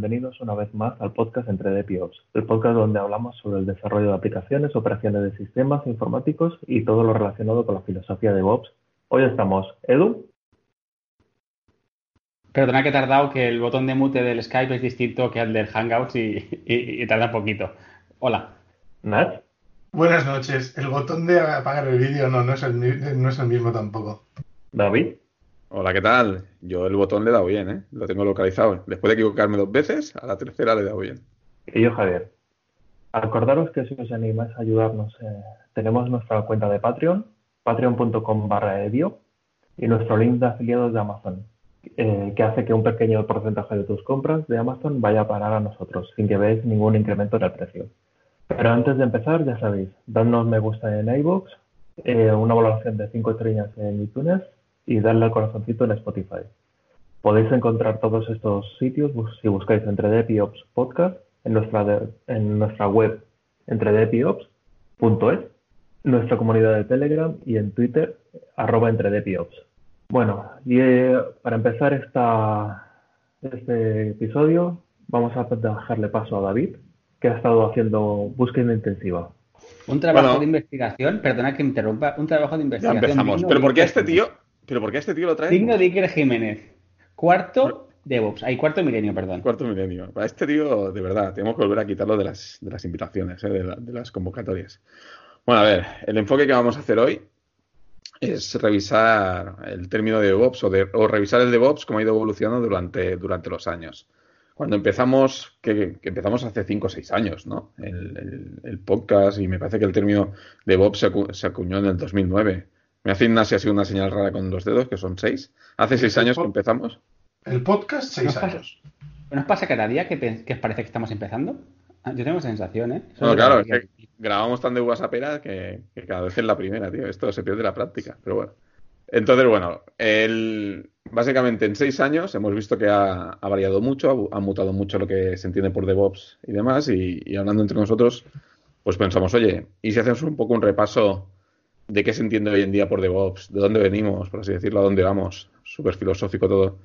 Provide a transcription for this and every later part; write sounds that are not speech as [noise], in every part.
Bienvenidos una vez más al podcast Entre DPOps, el podcast donde hablamos sobre el desarrollo de aplicaciones, operaciones de sistemas informáticos y todo lo relacionado con la filosofía de DevOps. Hoy estamos Edu. Perdona que he tardado, que el botón de mute del Skype es distinto que el del Hangouts y, tarda poquito. Hola. Nat. Buenas noches. El botón de apagar el vídeo no, no es el, no es el mismo tampoco. David. Hola, ¿qué tal? Yo el botón le he dado bien, ¿eh? Lo tengo localizado. Después de equivocarme dos veces, a la tercera le he dado bien. Y yo, Javier. Acordaros que si os animáis a ayudarnos, eh, tenemos nuestra cuenta de Patreon, patreon.com barra edio, y nuestro link de afiliados de Amazon, eh, que hace que un pequeño porcentaje de tus compras de Amazon vaya a parar a nosotros, sin que veáis ningún incremento en el precio. Pero antes de empezar, ya sabéis, dadnos me gusta en iVoox, eh, una valoración de 5 estrellas en iTunes y darle al corazoncito en Spotify. Podéis encontrar todos estos sitios si buscáis entre Podcast en nuestra, en nuestra web entredepiops.es, nuestra comunidad de Telegram y en Twitter arroba entredepiops. Bueno, y eh, para empezar esta, este episodio vamos a dejarle paso a David, que ha estado haciendo búsqueda intensiva. Un trabajo de investigación, perdona que interrumpa, un trabajo de investigación. Ya empezamos, pero ¿por qué este tío ¿Pero por qué este tío lo trae? Digno de Iker Jiménez. Cuarto DevOps. Hay cuarto milenio, perdón. Cuarto milenio. Para este tío, de verdad, tenemos que volver a quitarlo de las, de las invitaciones, ¿eh? de, las convocatorias. Bueno, a ver, el enfoque que vamos a hacer hoy es revisar el término de DevOps o, de, o revisar el DevOps como ha ido evolucionando durante, durante los años. Cuando empezamos, que, empezamos hace 5 o 6 años, ¿no? El, podcast y me parece que el término DevOps se, se acuñó en el 2009 me hace Ignacio así una señal rara con los dedos, que son seis. Hace seis años que empezamos. El podcast, seis años. ¿Nos pasa cada día que, que parece que estamos empezando? Ah, yo tengo sensación, ¿eh? no, claro, es que grabamos tan de WhatsAppera que, que, cada vez es la primera, tío. Esto se pierde la práctica, pero bueno. Entonces, bueno, el, básicamente en seis años hemos visto que ha, variado mucho, ha, mutado mucho lo que se entiende por DevOps y demás, y, y hablando entre nosotros, pues pensamos, oye, ¿y si hacemos un poco un repaso de qué se entiende hoy en día por DevOps, de dónde venimos, por así decirlo, a dónde vamos, súper filosófico todo,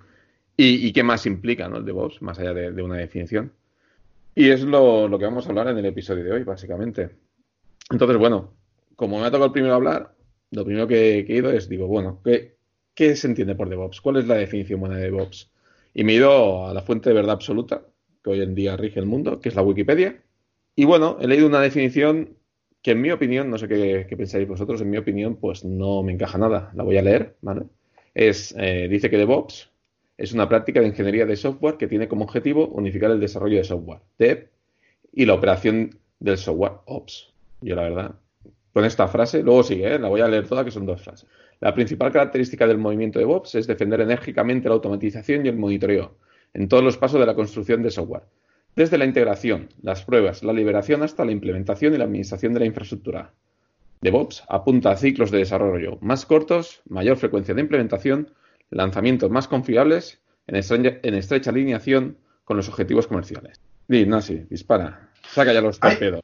y, qué más implica ¿no? el DevOps, más allá de, una definición. Y es lo, que vamos a hablar en el episodio de hoy, básicamente. Entonces, bueno, como me ha tocado el primero hablar, lo primero que, he ido es, digo, bueno, ¿qué, ¿qué se entiende por DevOps? ¿Cuál es la definición buena de DevOps? Y me he ido a la fuente de verdad absoluta, que hoy en día rige el mundo, que es la Wikipedia. Y bueno, he leído una definición que en mi opinión, no sé qué, pensáis vosotros, en mi opinión, pues no me encaja nada. La voy a leer, ¿vale? Es, eh, dice que DevOps es una práctica de ingeniería de software que tiene como objetivo unificar el desarrollo de software, Dev, y la operación del software, Ops. Yo la verdad, con esta frase, luego sigue, ¿eh? la voy a leer toda, que son dos frases. La principal característica del movimiento DevOps es defender enérgicamente la automatización y el monitoreo en todos los pasos de la construcción de software, desde la integración, las pruebas, la liberación hasta la implementación y la administración de la infraestructura. DevOps apunta a ciclos de desarrollo más cortos, mayor frecuencia de implementación, lanzamientos más confiables, en, estrecha, alineación con los objetivos comerciales. Di, Nasi, dispara. Saca ya los torpedos.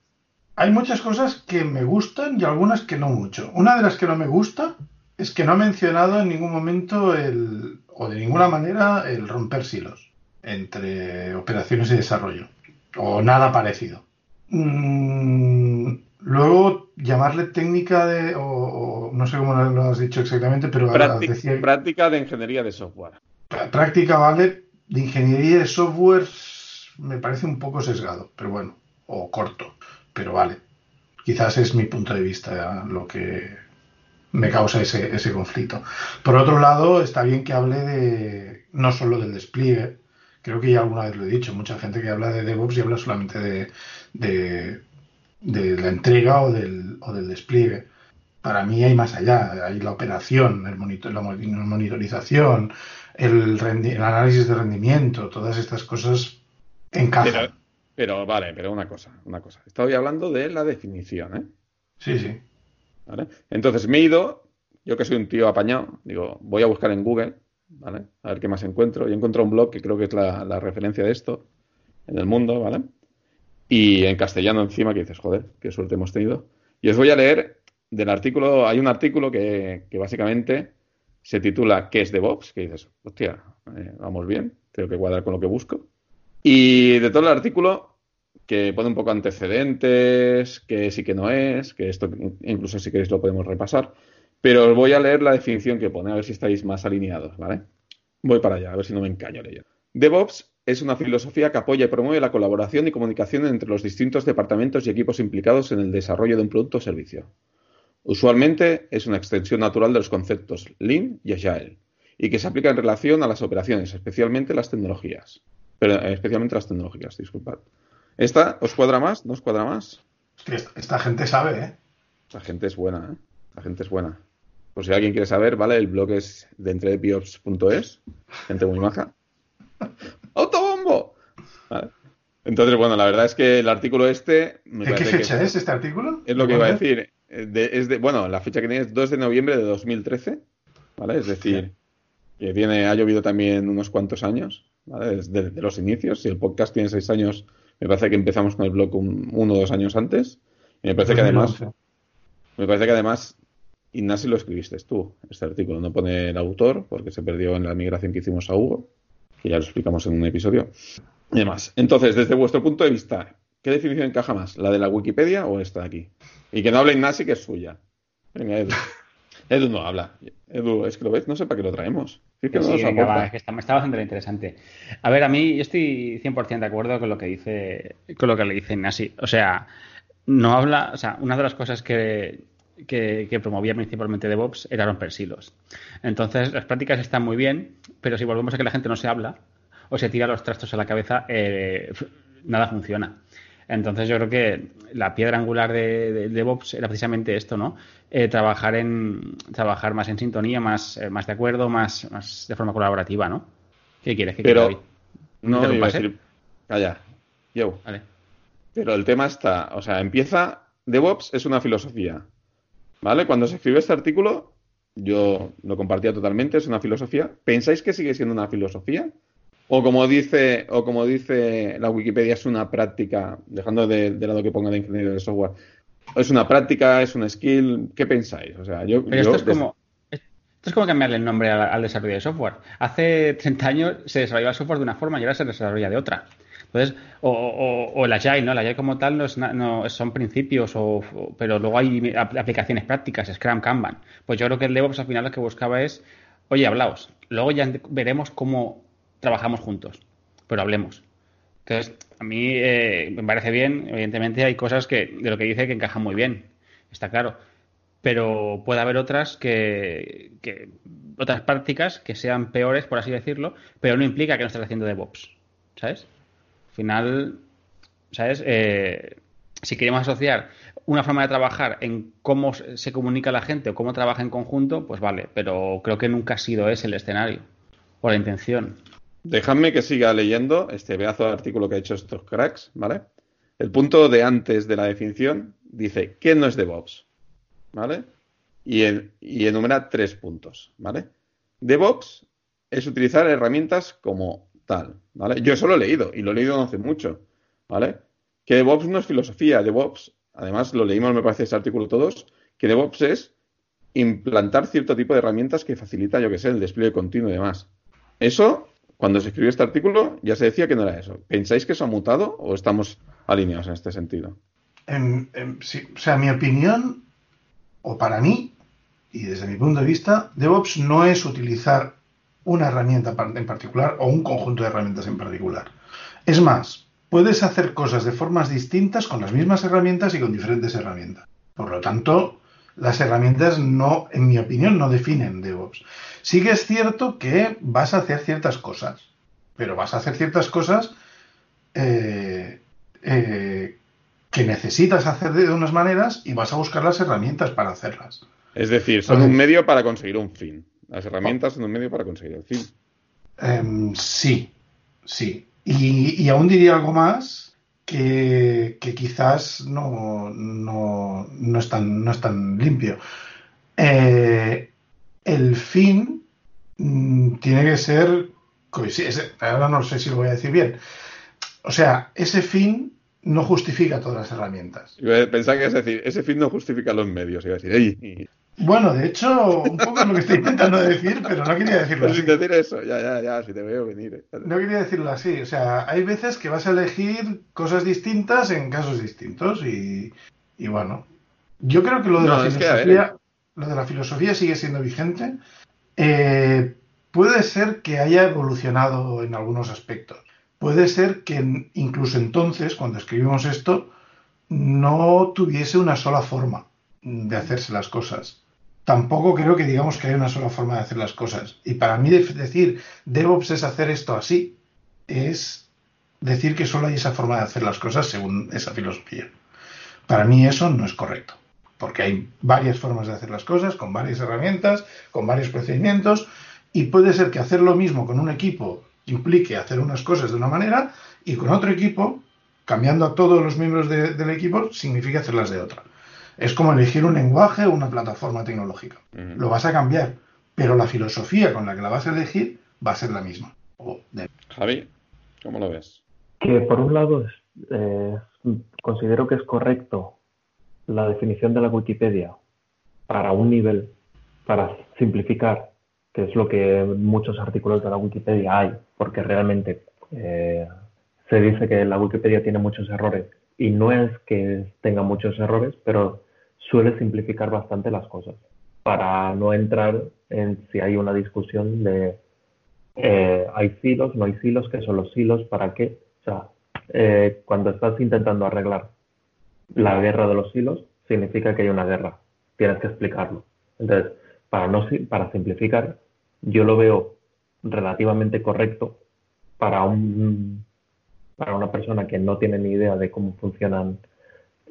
Hay, hay muchas cosas que me gustan y algunas que no mucho. Una de las que no me gusta es que no ha mencionado en ningún momento el, o de ninguna manera el romper silos entre operaciones de desarrollo, o nada parecido. Mm, luego, llamarle técnica de, o, no sé cómo lo has dicho exactamente, pero... Práctica, de ingeniería de software. Práctica, vale, de ingeniería de software me parece un poco sesgado, pero bueno, o corto, pero vale. Quizás es mi punto de vista lo que me causa ese, ese conflicto. Por otro lado, está bien que hable de no solo del despliegue, creo que ya alguna vez lo he dicho, mucha gente que habla de DevOps y habla solamente de, de, la entrega o del, o del despliegue. Para mí hay más allá, hay la operación, el monitor, la monitorización, el, el, análisis de rendimiento, todas estas cosas encajan. Pero, pero, vale, pero una cosa, una cosa. Estoy hablando de la definición, ¿eh? Sí, sí. ¿Vale? Entonces me he ido, yo que soy un tío apañado, digo, voy a buscar en Google ¿vale? A ver qué más encuentro. Y encontrado un blog que creo que es la, referencia de esto en el mundo, ¿vale? Y en castellano encima, que dices, joder, qué suerte hemos tenido. Y os voy a leer del artículo, hay un artículo que, básicamente se titula ¿Qué es DevOps? Que dices, hostia, eh, vamos bien, tengo que cuadrar con lo que busco. Y de todo el artículo, que pone un poco antecedentes, que sí que no es, que esto incluso si queréis lo podemos repasar, pero os voy a leer la definición que pone, a ver si estáis más alineados, ¿vale? Voy para allá, a ver si no me encaño leyendo. DevOps es una filosofía que apoya y promueve la colaboración y comunicación entre los distintos departamentos y equipos implicados en el desarrollo de un producto o servicio. Usualmente es una extensión natural de los conceptos Lean y Agile y que se aplica en relación a las operaciones, especialmente las tecnologías. Pero, eh, especialmente las tecnologías, disculpad. ¿Esta os cuadra más? ¿No os cuadra más? Esta, esta gente sabe, ¿eh? La gente es buena, ¿eh? La gente es buena. Por si alguien quiere saber, ¿vale? El blog es de entredepiops.es. Gente muy maja. [laughs] ¡Autobombo! ¿Vale? Entonces, bueno, la verdad es que el artículo este... Me ¿De qué fecha que es, es, este artículo? Es lo que iba a decir. De, es de, bueno, la fecha que tiene es 2 de noviembre de 2013, ¿vale? Es decir, que viene, ha llovido también unos cuantos años, ¿vale? Desde de los inicios. Si el podcast tiene 6 años, me parece que empezamos con el blog un, uno o dos años antes. Y me parece que además... Me parece que además Ignasi lo escribiste tú, este artículo. No pone el autor porque se perdió en la migración que hicimos a Hugo, que ya lo explicamos en un episodio. Y demás. Entonces, desde vuestro punto de vista, ¿qué definición encaja más? ¿La de la Wikipedia o esta de aquí? Y que no hable Ignasi, que es suya. Venga, Edu. [laughs] Edu no habla. Edu, es que lo ves, no sé para qué lo traemos. Es que, sí, venga, es que está, está, bastante interesante. A ver, a mí yo estoy 100% de acuerdo con lo que dice con lo que le dice Ignasi. O sea, no habla, o sea, una de las cosas que que, promovía principalmente DevOps era romper silos. Entonces, las prácticas están muy bien, pero si volvemos a que la gente no se habla o se tira los trastos a la cabeza, eh, nada funciona. Entonces yo creo que la piedra angular de, DevOps era precisamente esto, ¿no? Eh, trabajar en trabajar más en sintonía, más, eh, más de acuerdo, más, más de forma colaborativa, ¿no? ¿Qué quieres? ¿Qué Pero, no, iba a decir, calla, yo. Vale. Pero el tema está, o sea, empieza, DevOps es una filosofía, ¿Vale? Cuando se escribió este artículo, yo lo compartía totalmente, es una filosofía. ¿Pensáis que sigue siendo una filosofía? O como dice, o como dice la Wikipedia, es una práctica, dejando de, lado que ponga de ingeniero de software, es una práctica, es un skill, ¿qué pensáis? O sea, yo, esto es como esto es como cambiarle el nombre al, desarrollo de software. Hace 30 años se desarrollaba software de una forma y ahora se desarrolla de otra. Entonces, o, o, el Agile, ¿no? El Agile como tal no, es, no son principios, o, pero luego hay aplicaciones prácticas, Scrum, Kanban. Pues yo creo que el DevOps al final lo que buscaba es, oye, hablaos. Luego ya veremos cómo trabajamos juntos, pero hablemos. Entonces, a mí eh, me parece bien, evidentemente hay cosas que de lo que dice que encajan muy bien, está claro. Pero puede haber otras que, que otras prácticas que sean peores, por así decirlo, pero no implica que no estés haciendo DevOps, ¿sabes? Al final, ¿sabes? Eh, si queremos asociar una forma de trabajar en cómo se comunica la gente o cómo trabaja en conjunto, pues vale, pero creo que nunca ha sido ese el escenario o la intención. Dejadme que siga leyendo este pedazo de artículo que ha hecho estos cracks, ¿vale? El punto de antes de la definición dice, ¿qué no es DevOps? ¿Vale? Y, y enumera tres puntos, ¿vale? DevOps es utilizar herramientas como ¿vale? Yo eso lo he leído y lo he leído hace mucho, ¿vale? Que DevOps no es filosofía, DevOps, además lo leímos, me parece, ese artículo todos, que DevOps es implantar cierto tipo de herramientas que facilita, yo que sé, el despliegue continuo y demás. Eso, cuando se escribió este artículo, ya se decía que no era eso. ¿Pensáis que eso ha mutado o estamos alineados en este sentido? o sea, mi opinión, o para mí, y desde mi punto de vista, DevOps no es utilizar una herramienta en particular o un conjunto de herramientas en particular. Es más, puedes hacer cosas de formas distintas con las mismas herramientas y con diferentes herramientas. Por lo tanto, las herramientas no, en mi opinión, no definen DevOps. Sí que es cierto que vas a hacer ciertas cosas, pero vas a hacer ciertas cosas eh, eh, que necesitas hacer de unas maneras y vas a buscar las herramientas para hacerlas. Es decir, son un medio para conseguir un fin. Las herramientas son un medio para conseguir el fin. Em, sí, sí. Y, aún diría algo más que, quizás no, no, no, es tan, no es tan limpio. Eh, el fin mm, tiene que ser. Ahora no sé si lo voy a decir bien. O sea, ese fin no justifica todas las herramientas. Pensaba que es decir, ese fin no justifica los medios. Iba a decir, Bueno, de hecho, un poco es lo que estoy intentando decir, pero no quería decirlo así. sin decir eso, ya, ya, ya, si te veo venir. eh. No quería decirlo así. O sea, hay veces que vas a elegir cosas distintas en casos distintos y, y bueno. Yo creo que lo de No, la que, ver, filosofía, lo de la filosofía sigue siendo vigente. Eh, puede ser que haya evolucionado en algunos aspectos. Puede ser que incluso entonces, cuando escribimos esto, no tuviese una sola forma de hacerse las cosas. Tampoco creo que digamos que hay una sola forma de hacer las cosas. Y para mí decir DevOps es hacer esto así, es decir que solo hay esa forma de hacer las cosas según esa filosofía. Para mí eso no es correcto, porque hay varias formas de hacer las cosas, con varias herramientas, con varios procedimientos, y puede ser que hacer lo mismo con un equipo implique hacer unas cosas de una manera y con otro equipo, cambiando a todos los miembros de- del equipo, significa hacerlas de otra. Es como elegir un lenguaje o una plataforma tecnológica. Lo vas a cambiar, pero la filosofía con la que la vas a elegir va a ser la misma. O de- Javi, ¿cómo lo ves? Que por un lado es, eh, considero que es correcto la definición de la Wikipedia para un nivel, para simplificar, que es lo que en muchos artículos de la Wikipedia hay, porque realmente eh, se dice que la Wikipedia tiene muchos errores y no es que tenga muchos errores, pero suele simplificar bastante las cosas para no entrar en si hay una discusión de eh, hay silos, no hay silos, qué son los silos, para qué. O sea, eh, cuando estás intentando arreglar la guerra de los silos, significa que hay una guerra. Tienes que explicarlo. Entonces, para, no, para simplificar, yo lo veo relativamente correcto para, un, para una persona que no tiene ni idea de cómo funcionan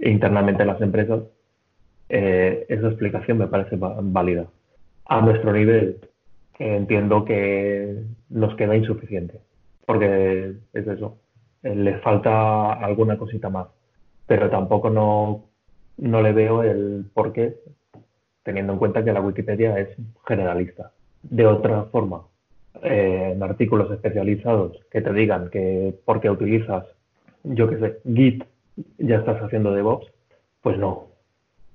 internamente las empresas. Eh, esa explicación me parece válida. A nuestro nivel, eh, entiendo que nos queda insuficiente, porque es eso, eh, le falta alguna cosita más, pero tampoco no, no le veo el porqué, teniendo en cuenta que la Wikipedia es generalista. De otra forma, eh, en artículos especializados que te digan que porque utilizas, yo qué sé, Git, ya estás haciendo DevOps, pues no,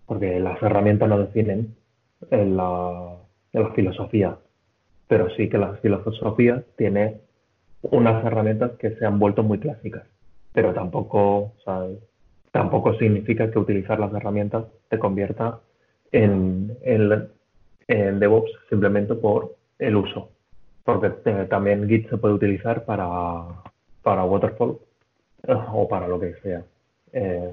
porque las herramientas no definen en la, la filosofía, pero sí que la filosofía tiene unas herramientas que se han vuelto muy clásicas, pero tampoco, o tampoco significa que utilizar las herramientas te convierta en, en, en DevOps simplemente por el uso, porque eh, también Git se puede utilizar para, para Waterfall eh, o para lo que sea. Eh,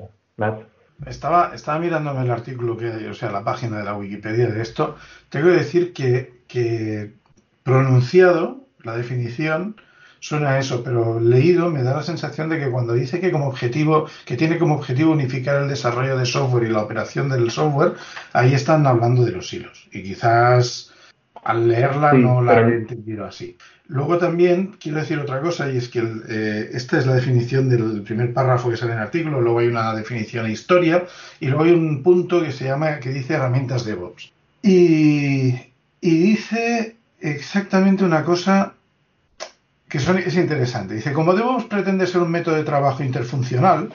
Estaba, estaba mirándome el artículo que o sea, la página de la Wikipedia de esto. Tengo que decir que, que pronunciado, la definición, suena a eso, pero leído me da la sensación de que cuando dice que como objetivo, que tiene como objetivo unificar el desarrollo de software y la operación del software, ahí están hablando de los hilos. Y quizás al leerla Sí, no la pero- he entendido así. Luego también quiero decir otra cosa y es que el, eh, esta es la definición del primer párrafo que sale en el artículo, luego hay una definición de historia y luego hay un punto que se llama que dice herramientas DevOps. Y, y dice exactamente una cosa que son- es interesante. Dice, como DevOps pretende ser un método de trabajo interfuncional,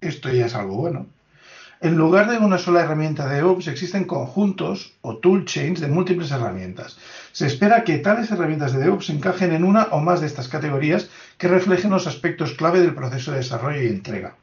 esto ya es algo bueno. En lugar de una sola herramienta de DevOps, existen conjuntos o toolchains de múltiples herramientas. Se espera que tales herramientas de DevOps encajen en una o más de estas categorías que reflejen los aspectos clave del proceso de desarrollo y entrega.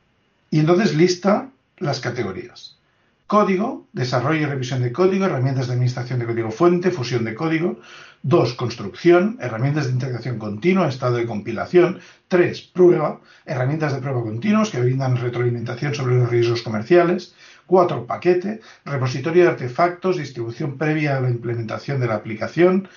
Y entonces lista las categorías. Código, desarrollo y revisión de código, herramientas de administración de código fuente, fusión de código. 2. Construcción, herramientas de integración continua, estado de compilación. 3. Prueba, herramientas de prueba continuos que brindan retroalimentación sobre los riesgos comerciales. 4. Paquete, repositorio de artefactos, distribución previa a la implementación de la aplicación.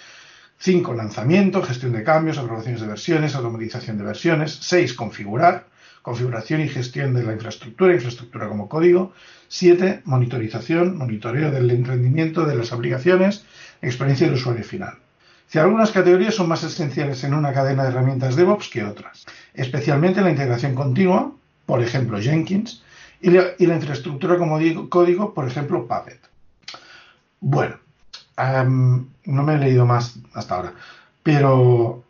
5. Lanzamiento, gestión de cambios, aprobaciones de versiones, automatización de versiones. 6. Configurar, configuración y gestión de la infraestructura, infraestructura como código. 7. Monitorización, monitoreo del rendimiento de las aplicaciones, experiencia del usuario final. Si algunas categorías son más esenciales en una cadena de herramientas DevOps que otras, especialmente la integración continua, por ejemplo Jenkins, y la, infraestructura como digo, código, por ejemplo Puppet. Bueno, no me he leído más hasta ahora, pero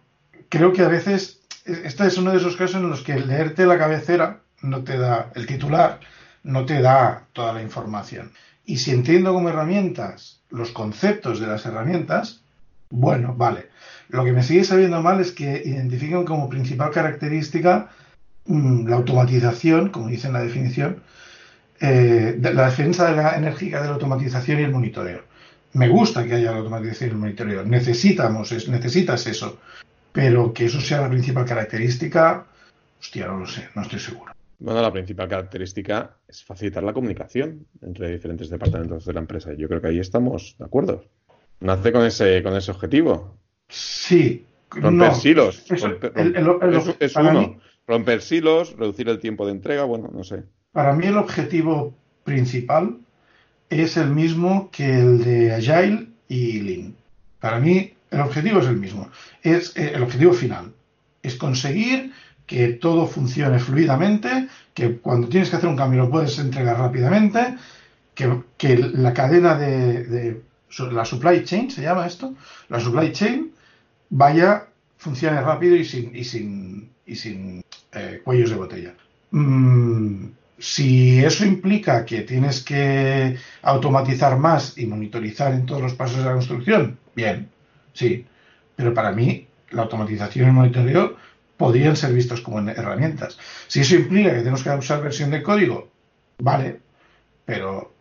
creo que a veces este es uno de esos casos en los que leerte la cabecera no te da el titular, no te da toda la información. Y si entiendo como herramientas los conceptos de las herramientas, bueno, vale. Lo que me sigue sabiendo mal es que identifican como principal característica mm, la automatización, como dice en la definición, eh, la defensa de la enérgica de la automatización y el monitoreo. Me gusta que haya la automatización y el monitoreo. Necesitamos, necesitas eso. Pero que eso sea la principal característica, hostia, no lo sé, no estoy seguro. Bueno, la principal característica es facilitar la comunicación entre diferentes departamentos de la empresa. Yo creo que ahí estamos de acuerdo. Nace con ese, con ese objetivo. Sí. Romper silos. es, uno. romper silos, reducir el tiempo de entrega, bueno, no sé. Para mí el objetivo principal es el mismo que el de Agile y Lean. Para mí el objetivo es el mismo. Es eh, el objetivo final. Es conseguir que todo funcione fluidamente, que cuando tienes que hacer un cambio lo puedes entregar rápidamente, que, la cadena de, la supply chain, se llama esto, la supply chain vaya, funcione rápido y sin, y sin, y sin eh, cuellos de botella. Mm, si eso implica que tienes que automatizar más y monitorizar en todos los pasos de la construcción, bien, sí. Pero para mí, la automatización y el monitoreo podrían ser vistos como herramientas. Si eso implica que tenemos que usar versión de código, vale, pero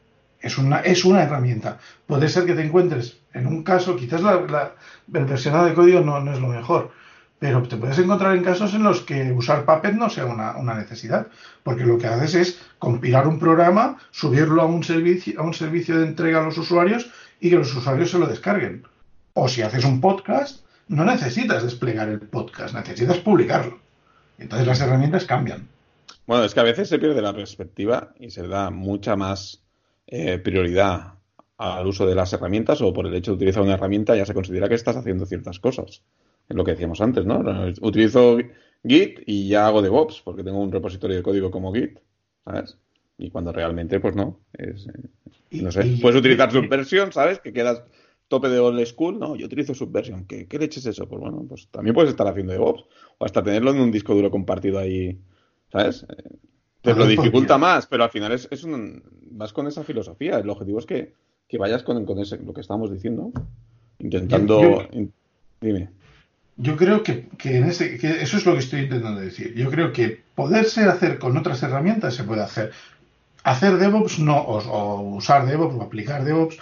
es una, es una herramienta. Puede ser que te encuentres en un caso, quizás la, la el versionado de código no, no, es lo mejor, pero te puedes encontrar en casos en los que usar Puppet no sea una, una, necesidad, porque lo que haces es compilar un programa, subirlo a un, servicio, a un servicio de entrega a los usuarios y que los usuarios se lo descarguen. O si haces un podcast, no necesitas desplegar el podcast, necesitas publicarlo. Entonces las herramientas cambian. Bueno, es que a veces se pierde la perspectiva y se da mucha más eh, prioridad al uso de las herramientas o por el hecho de utilizar una herramienta ya se considera que estás haciendo ciertas cosas. Es lo que decíamos antes, ¿no? Utilizo Git y ya hago DevOps porque tengo un repositorio de código como Git, ¿sabes? Y cuando realmente, pues no. Es, eh, no sé, puedes utilizar Subversion, ¿sabes? Que quedas tope de old school, no, yo utilizo Subversion. ¿Qué, qué leche es eso? Pues bueno, pues también puedes estar haciendo DevOps o hasta tenerlo en un disco duro compartido ahí, ¿sabes? Eh, te lo dificulta más, pero al final es, es un, vas con esa filosofía. El objetivo es que, vayas con, con ese, lo que estamos diciendo, intentando... dime. Yo creo que, en ese, que eso es lo que estoy intentando decir. Yo creo que poderse hacer con otras herramientas se puede hacer. Hacer DevOps no, o usar DevOps o aplicar DevOps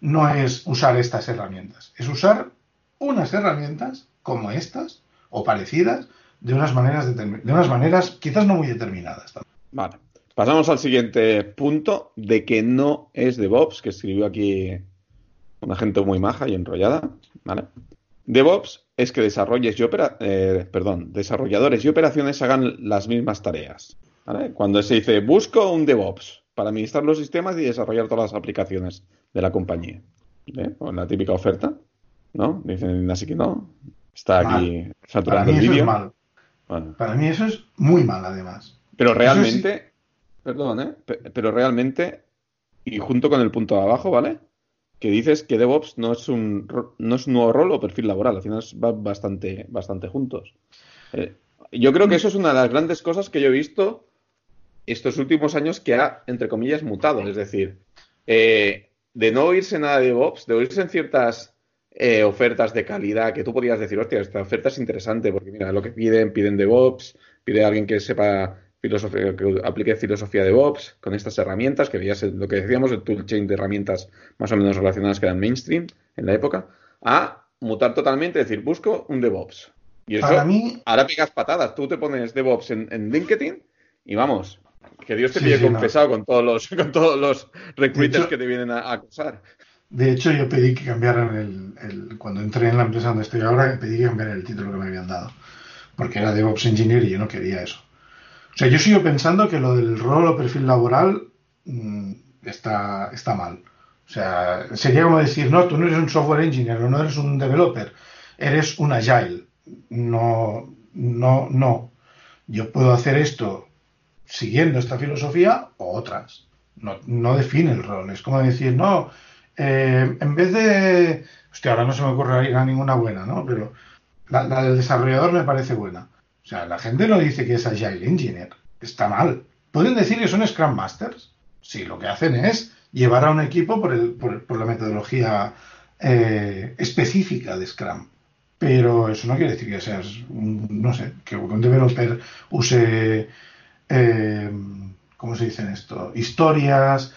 no es usar estas herramientas, es usar unas herramientas como estas o parecidas de unas maneras, de, unas maneras quizás no muy determinadas. Vale. Pasamos al siguiente punto de que no es DevOps, que escribió aquí una gente muy maja y enrollada. ¿vale? DevOps es que desarrolles y opera, eh, perdón, desarrolladores y operaciones hagan las mismas tareas. ¿vale? Cuando se dice busco un DevOps para administrar los sistemas y desarrollar todas las aplicaciones de la compañía. ¿Eh? O la típica oferta, ¿no? Dicen así que no. Está aquí saturando el vídeo. Para mí eso es muy mal, además. Pero realmente, perdón, ¿eh? Pero realmente, y junto con el punto de abajo, ¿vale? Que dices que DevOps no es un, no es un nuevo rol o perfil laboral, al final va bastante, bastante juntos. Eh, yo creo que eso es una de las grandes cosas que yo he visto estos últimos años que ha, entre comillas, mutado. Es decir, eh, de no oírse nada de DevOps, de oírse en ciertas eh, ofertas de calidad que tú podías decir, hostia, esta oferta es interesante porque mira lo que piden, piden DevOps, pide a alguien que sepa filosofía, que aplique filosofía de DevOps con estas herramientas, que veías lo que decíamos, el toolchain de herramientas más o menos relacionadas que eran mainstream en la época, a mutar totalmente, decir, busco un DevOps. Y eso, ahora pegas patadas. Tú te pones DevOps en, en LinkedIn y vamos, que Dios te pide confesado con todos los [laughs] con todos los recruiters que te vienen a, acosar. De hecho, yo pedí que cambiaran el, Cuando entré en la empresa donde estoy ahora, pedí que cambiaran el título que me habían dado. Porque era DevOps Engineer y yo no quería eso. O sea, yo sigo pensando que lo del rol o perfil laboral mm, está, está mal. O sea, sería como decir, no, tú no eres un software engineer o no eres un developer, eres un agile. No, no, no. Yo puedo hacer esto siguiendo esta filosofía o otras. No, no define el rol. Es como decir, no, eh, en vez de. Hostia, ahora no se me ocurre a ninguna buena, ¿no? Pero la, del desarrollador me parece buena. O sea, la gente no dice que es Agile Engineer. Está mal. ¿Pueden decir que son Scrum Masters? Sí, lo que hacen es llevar a un equipo por, el, por, la metodología eh, específica de Scrum. Pero eso no quiere decir que seas, no sé, que un developer use, eh, ¿cómo se dice esto? Historias,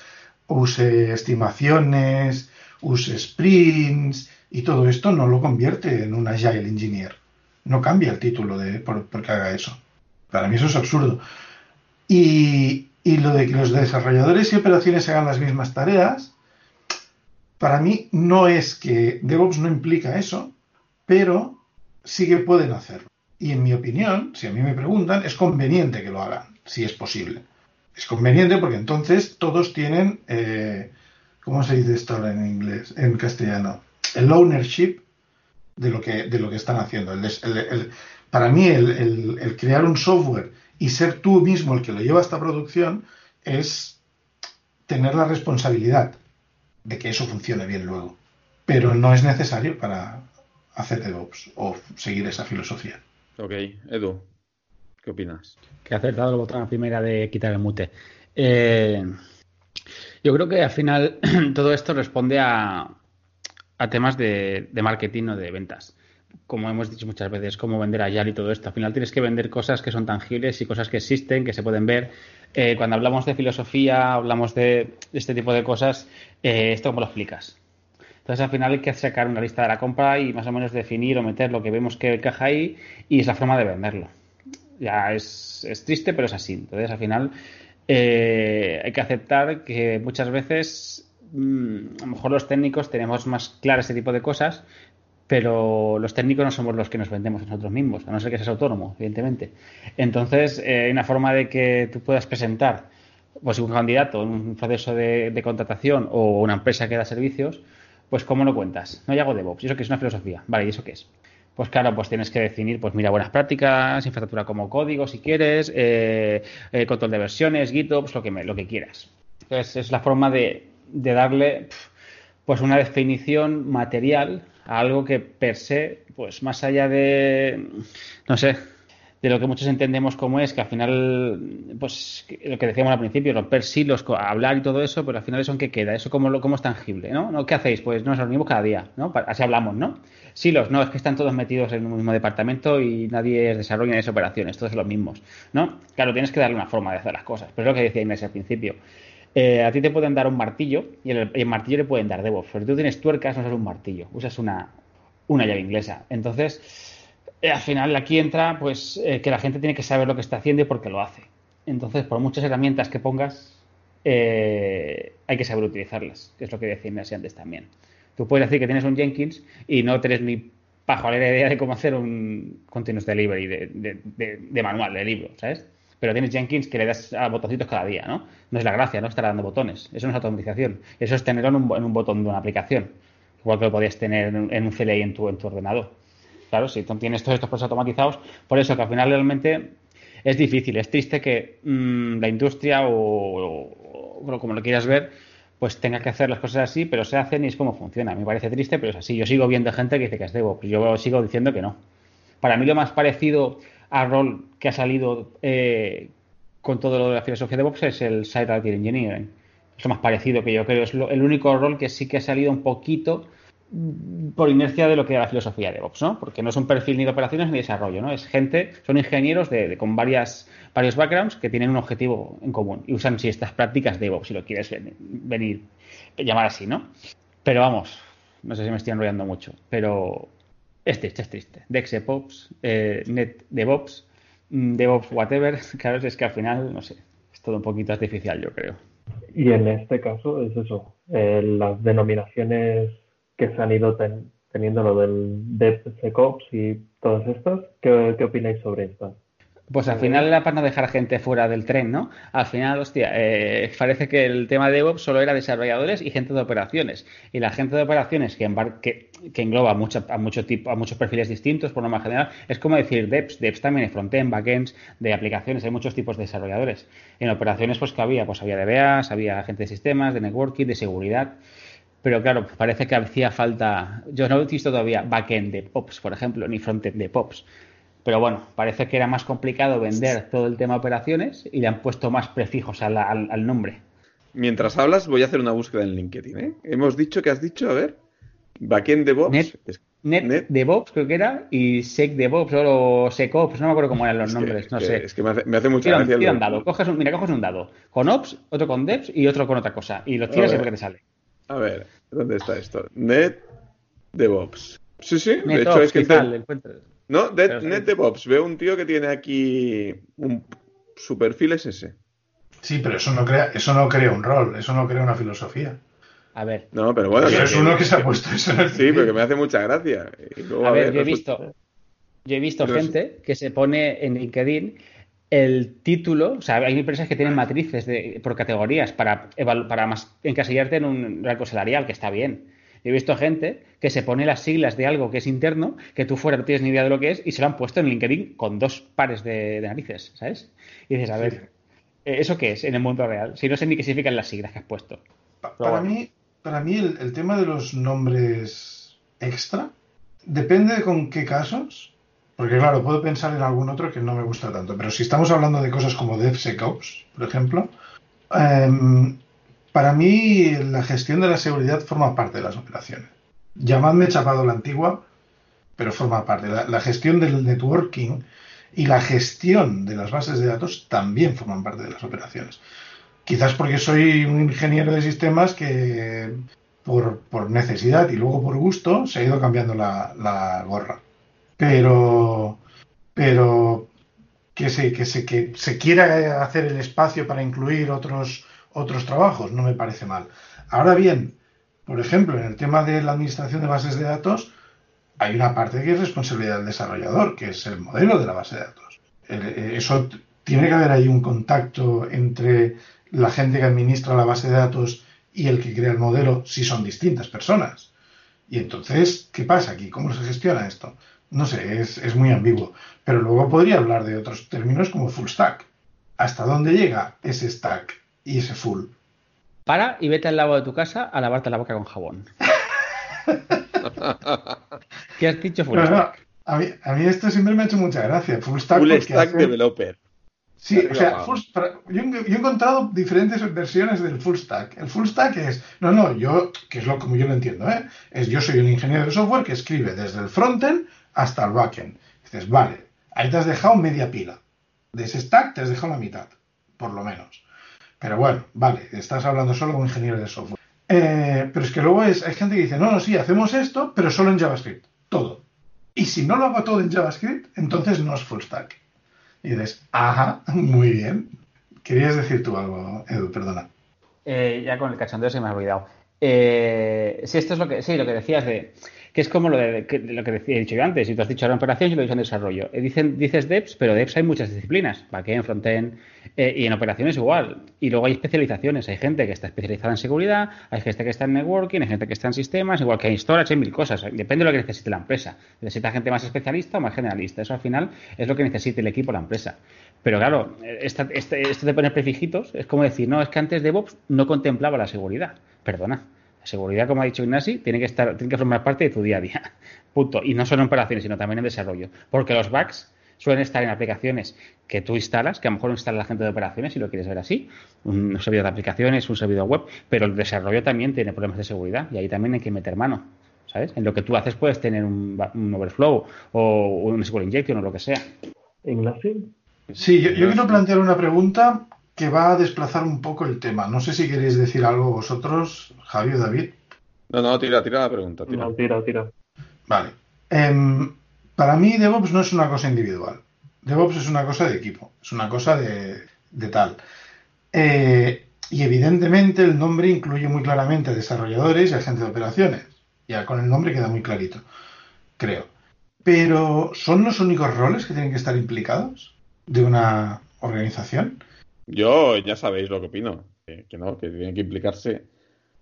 use estimaciones, use sprints y todo esto no lo convierte en un agile engineer. No cambia el título de por, porque haga eso. Para mí eso es absurdo. Y, y lo de que los desarrolladores y operaciones hagan las mismas tareas, para mí no es que DevOps no implica eso, pero sí que pueden hacerlo. Y en mi opinión, si a mí me preguntan, es conveniente que lo hagan, si es posible. Es conveniente porque entonces todos tienen, eh, ¿cómo se dice esto ahora en inglés, en castellano? El ownership de lo que, de lo que están haciendo. para mí, el crear un software y ser tú mismo el que lo lleva a esta producción es tener la responsabilidad de que eso funcione bien luego. Pero no es necesario para hacer DevOps o seguir esa filosofía. Ok, Edu, ¿qué opinas? Que ha acertado el botón a primera de quitar el mute. Eh, yo creo que al final [clears throat] todo esto responde a, a temas de, de marketing o de ventas como hemos dicho muchas veces, cómo vender a y todo esto. Al final tienes que vender cosas que son tangibles y cosas que existen, que se pueden ver. Eh, cuando hablamos de filosofía, hablamos de este tipo de cosas, eh, ¿esto cómo lo explicas? Entonces al final hay que sacar una lista de la compra y más o menos definir o meter lo que vemos que encaja ahí y es la forma de venderlo. Ya es, es triste, pero es así. Entonces al final eh, hay que aceptar que muchas veces a lo mejor los técnicos tenemos más claro este tipo de cosas, pero los técnicos no somos los que nos vendemos nosotros mismos, a no ser que seas autónomo, evidentemente. Entonces, eh, una forma de que tú puedas presentar pues, un candidato un proceso de, contratación o una empresa que da servicios, pues ¿cómo lo cuentas? No, yo hago DevOps, ¿y eso que es una filosofía? Vale, ¿y eso qué es? Pues claro, pues tienes que definir, pues mira, buenas prácticas, infraestructura como código, si quieres, eh, eh, control de versiones, GitOps, lo que, lo que quieras. Entonces, es la forma de, de darle pues una definición material algo que per se, pues más allá de, no sé, de lo que muchos entendemos como es, que al final, pues lo que decíamos al principio, romper silos, hablar y todo eso, pero al final eso en qué queda, eso como, como es tangible, ¿no? ¿no? ¿Qué hacéis? Pues nos reunimos cada día, ¿no? Así hablamos, ¿no? Silos, no, es que están todos metidos en un mismo departamento y nadie desarrolla esas operaciones, todos los mismos, ¿no? Claro, tienes que darle una forma de hacer las cosas, pero es lo que decía Inés al principio. Eh, a ti te pueden dar un martillo y el, martillo le pueden dar DevOps, pero tú tienes tuercas, no usas un martillo, usas una, una llave inglesa. Entonces, eh, al final aquí entra pues eh, que la gente tiene que saber lo que está haciendo y por qué lo hace. Entonces, por muchas herramientas que pongas, hay que saber utilizarlas, que es lo que decía antes también. Tú puedes decir que tienes un Jenkins y no tienes ni pajolera idea de cómo hacer un continuous delivery de, de manual, de libro, ¿sabes? Pero tienes Jenkins que le das a botoncitos cada día, ¿no? No es la gracia, ¿no? Estar dando botones. Eso no es automatización. Eso es tenerlo en un, botón de una aplicación. Igual que lo podías tener en un CLI en tu, tu ordenador. Claro, si tienes todos estos procesos automatizados, por eso que al final realmente es difícil, es triste que mm, la industria o, como lo quieras ver, pues tenga que hacer las cosas así, pero se hacen y es como funciona. Me parece triste, pero es así. Yo sigo viendo gente que dice que es DevOps, yo sigo diciendo que no. Para mí lo más parecido a rol que ha salido eh, con todo lo de la filosofía de DevOps es el Site Routing Engineering. Es lo más parecido que yo creo. Es el único rol que sí que ha salido un poquito por inercia de lo que era la filosofía de DevOps, ¿no? Porque no es un perfil ni de operaciones ni de desarrollo, ¿no? Es gente, son ingenieros de, con varias, varios backgrounds que tienen un objetivo en común y usan si estas prácticas de DevOps, si lo quieres venir, llamar así, ¿no? Pero vamos, no sé si me estoy enrollando mucho, pero es triste, es triste. DexEPOps, eh, Net DevOps, mm, DevOps whatever, [laughs] claro, es que al final, no sé, es todo un poquito artificial, yo creo. Y en este caso es eso, eh, las denominaciones que se han ido teniendo, lo del DevSecOps y todas estas, ¿qué, qué opináis sobre estas? Pues al final era para no dejar gente fuera del tren, ¿no? Al final, hostia, eh, parece que el tema de DevOps solo era desarrolladores y gente de operaciones. Y la gente de operaciones que, que, que engloba mucho, a, mucho tipo, a muchos perfiles distintos, por norma general, es como decir Devs. Devs también hay frontend, backends, de aplicaciones, hay muchos tipos de desarrolladores. En operaciones, pues que había, pues había DBAs, había gente de sistemas, de networking, de seguridad. Pero claro, parece que hacía falta. Yo no he visto todavía backend de POPs, por ejemplo, ni frontend de POPs. Pero bueno, parece que era más complicado vender todo el tema operaciones y le han puesto más prefijos al, nombre. mientras hablas, voy a hacer una búsqueda en LinkedIn. ¿eh? Hemos dicho que has dicho, a ver, backend DevOps. Net, Es- Net, Net. DevOps creo que era y Sec DevOps o SecOps, no me acuerdo cómo eran los es que- nombres, es no que- sé. Es que me hace, me hace mucha Tira, gracia. tira un dado, coges un, mira, coges un dado con Ops, otro con Devs y otro con otra cosa. Y lo tiras y qué te sale. A ver, ¿dónde está esto? Net DevOps. Sí, sí, de hecho Ops, es que... te- tal, encuentras. No, de- Pero sí. Net DevOps. Veo un tío que tiene aquí un... Su perfil es ese. Sí, pero eso no crea, eso no crea un rol, eso no crea una filosofía. A ver, No, pero bueno... Pero que- es uno que se ha puesto eso en el Sí, pero que me hace mucha gracia. Y luego, a ver, yo he visto, yo he visto Pero gente que se pone en LinkedIn el título, o sea, hay empresas que tienen matrices de, por categorías para, para más, encasillarte en un rango salarial, que está bien. He visto gente que se pone las siglas de algo que es interno, que tú fuera no tienes ni idea de lo que es, y se lo han puesto en LinkedIn con dos pares de, de narices, ¿sabes? Y dices, a ver, eh, ¿eso qué es en el mundo real? Si no sé ni qué significan las siglas que has puesto. Pa- Pero Para bueno. mí, para mí el, el tema de los nombres extra depende de con qué casos. Porque claro, puedo pensar en algún otro que no me gusta tanto. Pero si estamos hablando de cosas como DevSecOps, por ejemplo, em, para mí la gestión de la seguridad forma parte de las operaciones. Llamadme chapado la antigua, pero forma parte. La, gestión del networking y la gestión de las bases de datos también forman parte de las operaciones. Quizás porque soy un ingeniero de sistemas que por, por necesidad y luego por gusto se ha ido cambiando la, la gorra. Pero, pero que se, que, se, que se quiera hacer el espacio para incluir otros, otros trabajos no me parece mal. Ahora bien, por ejemplo, en el tema de la administración de bases de datos, hay una parte que es responsabilidad del desarrollador, que es el modelo de la base de datos. Eh, Eso tiene que haber ahí un contacto entre la gente que administra la base de datos y el que crea el modelo, si son distintas personas. Y entonces, ¿qué pasa aquí? ¿Cómo se gestiona esto? No sé, es, es muy ambiguo. Pero luego podría hablar de otros términos como full stack. ¿Hasta dónde llega ese stack y ese full? Para y vete al lavabo de tu casa a lavarte la boca con jabón. [laughs] ¿Qué has dicho, full No, no, stack? a, mí, a mí esto siempre me ha hecho mucha gracia. Full stack, Full Stack hace- Developer. Sí, Arriba, o sea, full- yo, he- yo he encontrado diferentes versiones del full stack. El full stack es, no, no, yo, que es lo como yo lo entiendo, ¿eh? es yo soy un ingeniero de software que escribe desde el frontend hasta el backend. Dices, vale, ahí te has dejado media pila. De ese stack te has dejado la mitad, por lo menos. Pero bueno, vale, estás hablando solo con un ingeniero de software. Eh, pero es que luego es, hay gente que dice, no, no, sí, hacemos esto, pero solo en JavaScript, todo. Y si no lo hago todo en JavaScript, entonces no es full stack. Y dices, ajá, muy bien. Querías decir tú algo, Edu, perdona. Eh, ya con el cachondeo se me ha olvidado. Eh, sí, esto es lo que, sí, lo que decías de que es como lo, de, que- lo que he dicho yo antes, y tú has dicho ahora en operaciones y lo he dicho en desarrollo. Eh, dicen, dices devs, pero devs hay muchas disciplinas, backend, frontend, eh, y en operaciones igual. Y luego hay especializaciones, hay gente que está especializada en seguridad, hay gente que está en networking, hay gente que está en sistemas, igual que hay storage, hay mil cosas. Depende de lo que necesite la empresa. Necesita gente más especialista o más generalista. Eso al final es lo que necesite el equipo o la empresa. Pero claro, esta- este- esto de poner prefijitos es como decir, no, es que antes DevOps no contemplaba la seguridad. Perdona. La seguridad, como ha dicho Ignasi, tiene que estar, tiene que formar parte de tu día a día. [laughs] Punto. Y no solo en operaciones, sino también en desarrollo. Porque los bugs suelen estar en aplicaciones que tú instalas, que a lo mejor instala la gente de operaciones, si lo quieres ver así, un servidor de aplicaciones, un servidor web, pero el desarrollo también tiene problemas de seguridad y ahí también hay que meter mano. ¿Sabes? En lo que tú haces puedes tener un, un overflow o un SQL injection o lo que sea. Ignacio, Sí, yo, yo quiero plantear una pregunta que va a desplazar un poco el tema. No sé si queréis decir algo vosotros, Javi o David. No, no, tira, tira la pregunta. Tira. no, tira, tira. Vale. Em, para mí DevOps no es una cosa individual. DevOps es una cosa de equipo, es una cosa de, de tal. Eh, y evidentemente el nombre incluye muy claramente a desarrolladores y a gente de operaciones. Ya con el nombre queda muy clarito, creo. Pero ¿son los únicos roles que tienen que estar implicados de una organización? Yo ya sabéis lo que opino. Que, no, que tiene que implicarse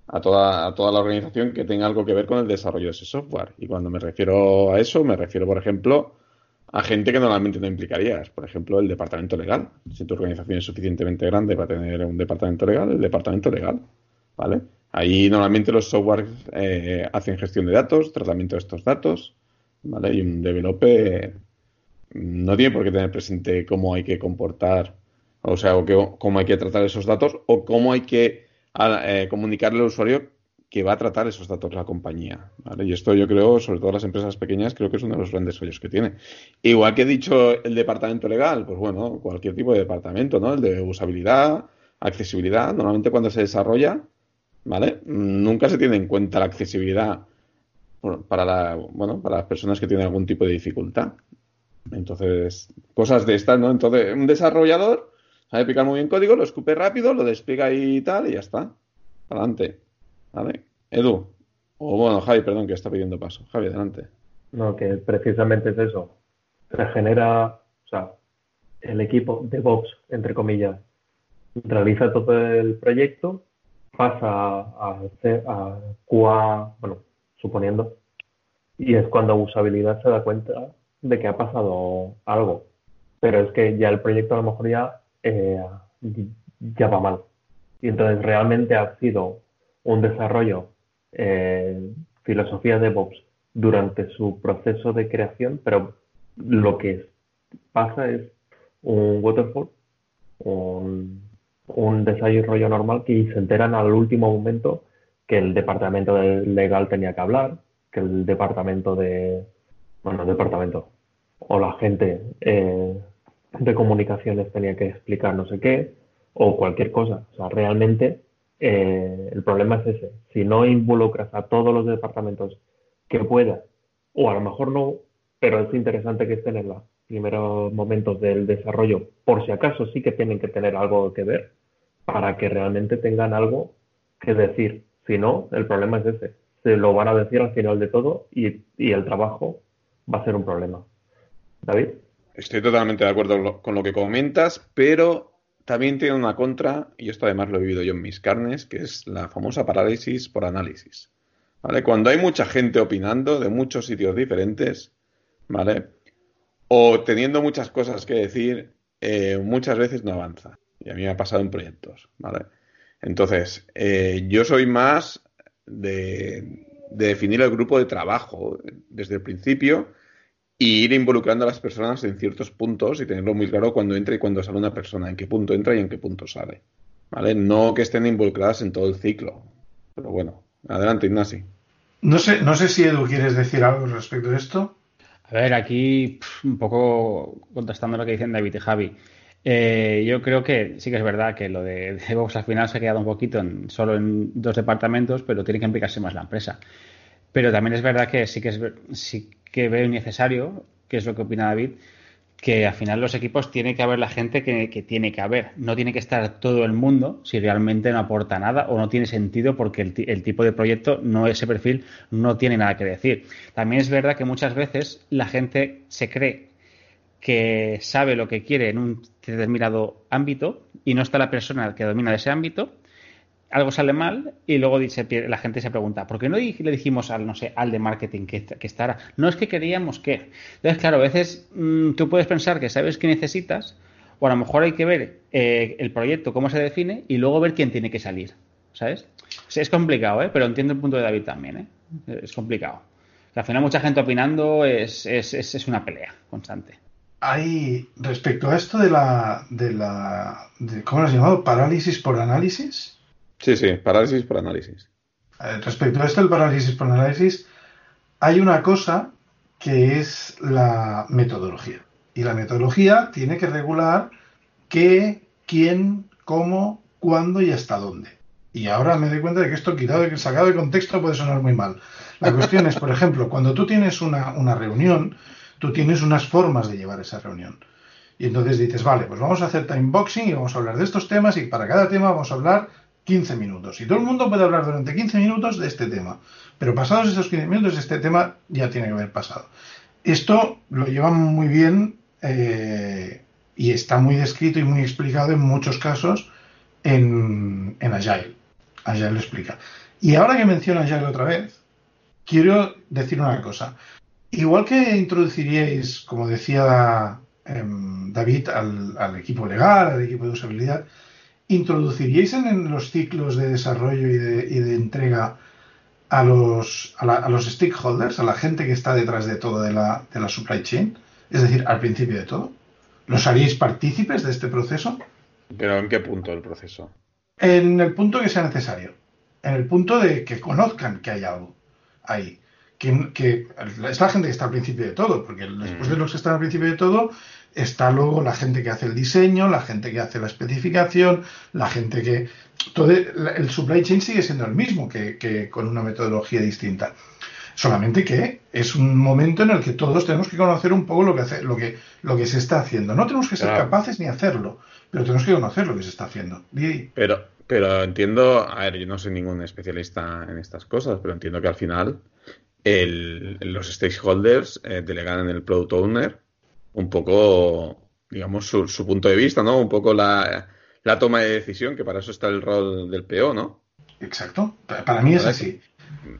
a toda, a toda la organización que tenga algo que ver con el desarrollo de ese software. Y cuando me refiero a eso, me refiero, por ejemplo, a gente que normalmente no implicarías. Por ejemplo, el departamento legal. Si tu organización es suficientemente grande para tener un departamento legal, el departamento legal. ¿Vale? Ahí normalmente los softwares eh, hacen gestión de datos, tratamiento de estos datos. ¿Vale? Y un developer no tiene por qué tener presente cómo hay que comportar, o sea, o que- cómo hay que tratar esos datos o cómo hay que a comunicarle al usuario que va a tratar esos datos la compañía. Y esto yo creo, sobre todo las empresas pequeñas, creo que es uno de los grandes fallos que tiene. Igual que he dicho el departamento legal, pues bueno, cualquier tipo de departamento, ¿no? El de usabilidad, accesibilidad, normalmente cuando se desarrolla, ¿vale? Nunca se tiene en cuenta la accesibilidad para, la, bueno, para las personas que tienen algún tipo de dificultad. Entonces, cosas de estas, ¿no? Entonces, un desarrollador sabe explicar muy bien código, lo escupe rápido, lo despliega y tal, y ya está. Adelante. ¿Vale? Edu. O bueno, Javi, perdón, que está pidiendo paso. Javi, adelante. No, que precisamente es eso. Se genera, o sea, el equipo de Vox, entre comillas, realiza todo el proyecto, pasa a, a QA, bueno, suponiendo, y es cuando usabilidad se da cuenta de que ha pasado algo. Pero es que ya el proyecto a lo mejor ya, eh, ya va mal. Y entonces realmente ha sido un desarrollo eh, filosofía de DevOps durante su proceso de creación, pero lo que pasa es un waterfall, un, un desarrollo normal que se enteran al último momento que el departamento legal tenía que hablar, que el departamento de, bueno, departamento, o la gente eh, de comunicaciones tenía que explicar no sé qué, o cualquier cosa. O sea, realmente eh, el problema es ese. Si no involucras a todos los departamentos que puedas, o a lo mejor no, pero es interesante que estén en los primeros momentos del desarrollo, por si acaso sí que tienen que tener algo que ver, para que realmente tengan algo que decir. Si no, el problema es ese. Se lo van a decir al final de todo y, y el trabajo va a ser un problema. David. Estoy totalmente de acuerdo con lo que comentas, pero también tiene una contra, y esto además lo he vivido yo en mis carnes, que es la famosa parálisis por análisis. ¿Vale? Cuando hay mucha gente opinando de muchos sitios diferentes, ¿vale? O teniendo muchas cosas que decir, eh, muchas veces no avanza. Y a mí me ha pasado en proyectos, ¿vale? Entonces, eh, yo soy más de, de definir el grupo de trabajo desde el principio y ir involucrando a las personas en ciertos puntos y tenerlo muy claro cuando entra y cuando sale una persona, en qué punto entra y en qué punto sale. ¿Vale? No que estén involucradas en todo el ciclo. Pero bueno, adelante, Ignasi. No sé, no sé si Edu quieres decir algo respecto a esto. A ver, aquí un poco contestando lo que dicen David y Javi. Eh, yo creo que sí que es verdad que lo de DevOps al final se ha quedado un poquito en, solo en dos departamentos, pero tiene que implicarse más la empresa. Pero también es verdad que sí que es sí que veo necesario, que es lo que opina David, que al final los equipos tiene que haber la gente que, tiene que haber. No tiene que estar todo el mundo si realmente no aporta nada o no tiene sentido porque el, tipo de proyecto, no ese perfil, no tiene nada que decir. También es verdad que muchas veces la gente se cree que sabe lo que quiere en un determinado ámbito y no está la persona que domina ese ámbito algo sale mal y luego dice, la gente se pregunta, ¿por qué no le dijimos al, no sé, al de marketing que, que estará? No es que queríamos que. Entonces, claro, a veces mm, tú puedes pensar que sabes qué necesitas, o a lo mejor hay que ver eh, el proyecto, cómo se define, y luego ver quién tiene que salir. ¿Sabes? Es complicado, ¿eh? pero entiendo el punto de David también. ¿eh? Es complicado. al final mucha gente opinando es, es, es, una pelea constante. Hay, respecto a esto de la, de la ¿cómo lo has llamado? Parálisis por análisis. Sí, sí, parálisis por análisis. Eh, respecto a esto, el parálisis por análisis, hay una cosa que es la metodología. Y la metodología tiene que regular qué, quién, cómo, cuándo y hasta dónde. Y ahora me doy cuenta de que esto quitado de sacado de contexto puede sonar muy mal. La cuestión es, por ejemplo, cuando tú tienes una, una reunión, tú tienes unas formas de llevar esa reunión. Y entonces dices, vale, pues vamos a hacer timeboxing y vamos a hablar de estos temas y para cada tema vamos a hablar 15 minutos. Y todo el mundo puede hablar durante 15 minutos de este tema. Pero pasados esos 15 minutos, este tema ya tiene que haber pasado. Esto lo llevan muy bien eh, y está muy descrito y muy explicado en muchos casos en, en Agile. Agile lo explica. Y ahora que menciona Agile otra vez, quiero decir una cosa. Igual que introduciríais, como decía em, David, al equipo legal, al equipo de usabilidad, ¿Introduciríais en, los ciclos de desarrollo y de, entrega a los, a, los stakeholders, a la gente que está detrás de todo de la, de la supply chain? Es decir, al principio de todo. ¿Los haríais partícipes de este proceso? ¿Pero en qué punto del proceso? En el punto que sea necesario. En el punto de que conozcan que hay algo ahí. Que, que es la gente que está al principio de todo, porque después de los que están al principio de todo, está luego la gente que hace el diseño, la gente que hace la especificación, la gente que... Todo el supply chain sigue siendo el mismo que, que con una metodología distinta. Solamente que es un momento en el que todos tenemos que conocer un poco lo que, hace, lo que, lo que se está haciendo. No tenemos que ser capaces ni hacerlo, pero tenemos que conocer lo que se está haciendo. Pero, pero entiendo, a ver, yo no soy ningún especialista en estas cosas, pero entiendo que al final el, los stakeholders eh, delegan en el product owner un poco, digamos, su, su, punto de vista, ¿no? Un poco la, la toma de decisión, que para eso está el rol del PO, ¿no? Exacto. Para mí es así.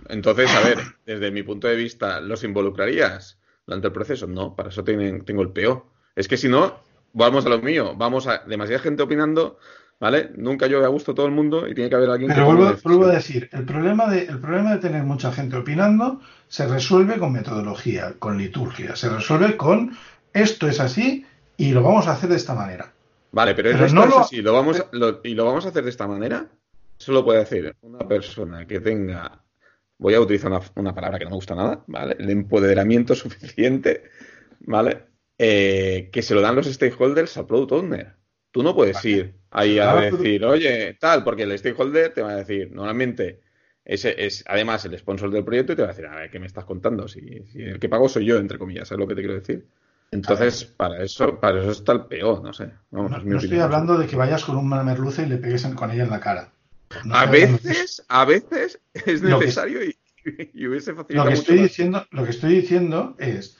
Entonces, a ver, desde mi punto de vista, ¿los involucrarías durante el proceso? No, para eso tengo el PO. Es que si no, vamos a lo mío, vamos a demasiada gente opinando, ¿vale? Nunca yo a gusto todo el mundo y tiene que haber alguien Pero que... vuelvo, a decir, el problema, de, el problema de tener mucha gente opinando se resuelve con metodología, con liturgia, se resuelve con esto es así y lo vamos a hacer de esta manera. Vale, pero, no es así, lo vamos, y lo vamos a hacer de esta manera. Solo puede hacer una persona que tenga voy a utilizar una, palabra que no me gusta nada, ¿vale? El empoderamiento suficiente, ¿vale? Eh, que se lo dan los stakeholders al product owner. Tú no puedes ir ahí a decir, oye, tal, porque el stakeholder te va a decir, normalmente ese es además el sponsor del proyecto y te va a decir, a ver, ¿qué me estás contando? Si, el que pago soy yo, entre comillas, ¿sabes lo que te quiero decir? Entonces, para eso, para eso está el PO, no sé. no, estoy hablando de que vayas con un merluce y le pegues con ella en la cara a veces, a veces es necesario y, hubiese facilitado lo que estoy diciendo, Lo que estoy diciendo es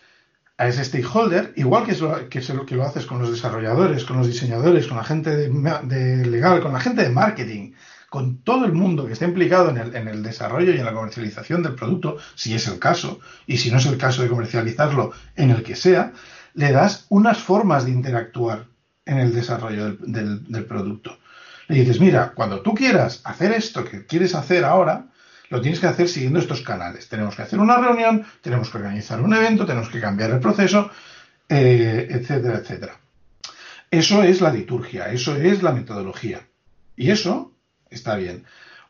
a ese stakeholder, igual que, lo, que, lo, que lo haces con los desarrolladores, con los diseñadores, con la gente de, legal, con la gente de marketing, con todo el mundo que está implicado en el, en el, desarrollo y en la comercialización del producto, si es el caso, y si no es el caso de comercializarlo en el que sea, le das unas formas de interactuar en el desarrollo del, del producto. Le dices, mira, cuando tú quieras hacer esto que quieres hacer ahora, lo tienes que hacer siguiendo estos canales. Tenemos que hacer una reunión, tenemos que organizar un evento, tenemos que cambiar el proceso, eh, etcétera, etcétera. Eso es la liturgia, eso es la metodología. Y eso está bien.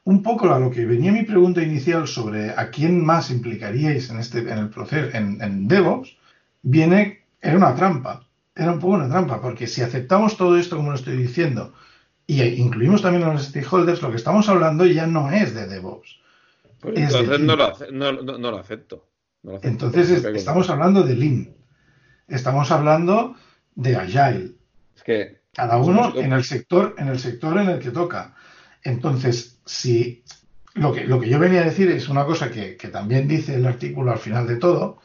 Un poco a lo que venía mi pregunta inicial sobre a quién más implicaríais en, este, en el proceso, en, en DevOps, viene, era una trampa. Era un poco una trampa, porque si aceptamos todo esto como lo estoy diciendo, y incluimos también a los stakeholders, lo que estamos hablando ya no es de DevOps. Pues entonces no, lo, acepto. entonces estamos hablando de Lean. Estamos hablando de Agile. Es que cada uno en el sector, en el sector en el que toca. Entonces, si lo que, lo que yo venía a decir es una cosa que, que también dice el artículo al final de todo,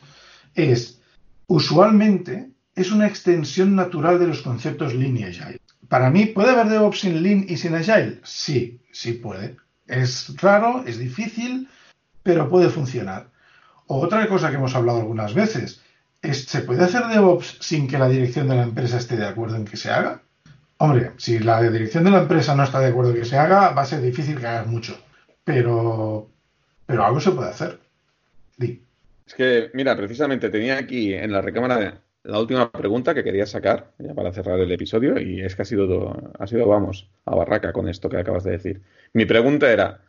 es usualmente es una extensión natural de los conceptos Lean y Agile. Para mí, ¿puede haber DevOps sin Lean y sin Agile? Sí, sí puede. Es raro, es difícil, pero puede funcionar. otra cosa que hemos hablado algunas veces, es, ¿se puede hacer DevOps sin que la dirección de la empresa esté de acuerdo en que se haga? Hombre, si la dirección de la empresa no está de acuerdo en que se haga, va a ser difícil que mucho. Pero, pero algo se puede hacer. Es que, mira, precisamente tenía aquí en la recámara la última pregunta que quería sacar, ya para cerrar el episodio, y es que ha sido, ha sido, vamos, a barraca con esto que acabas de decir. Mi pregunta era,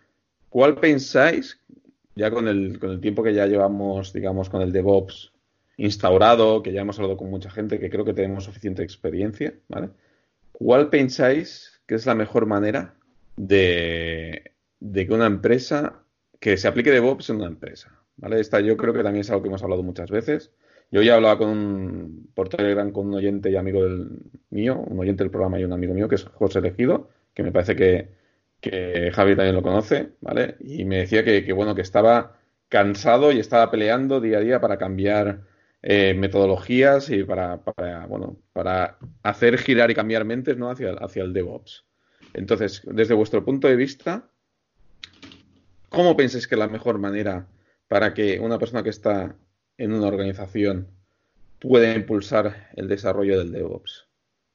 ¿cuál pensáis, ya con el, con el tiempo que ya llevamos, digamos, con el DevOps instaurado, que ya hemos hablado con mucha gente, que creo que tenemos suficiente experiencia, ¿vale? ¿Cuál pensáis que es la mejor manera de, de que una empresa, que se aplique DevOps en una empresa? ¿Vale? Esta yo creo que también es algo que hemos hablado muchas veces yo ya hablaba con un, por Telegram con un oyente y amigo del mío, un oyente del programa y un amigo mío, que es José Elegido, que me parece que, que Javi también lo conoce, ¿vale? Y me decía que, bueno, que estaba cansado y estaba peleando día a día para cambiar eh, metodologías y para, bueno, para hacer girar y cambiar mentes, ¿no? Hacia, hacia el DevOps. Entonces, desde vuestro punto de vista, ¿cómo pensáis que la mejor manera para que una persona que está en una organización puede impulsar el desarrollo del DevOps?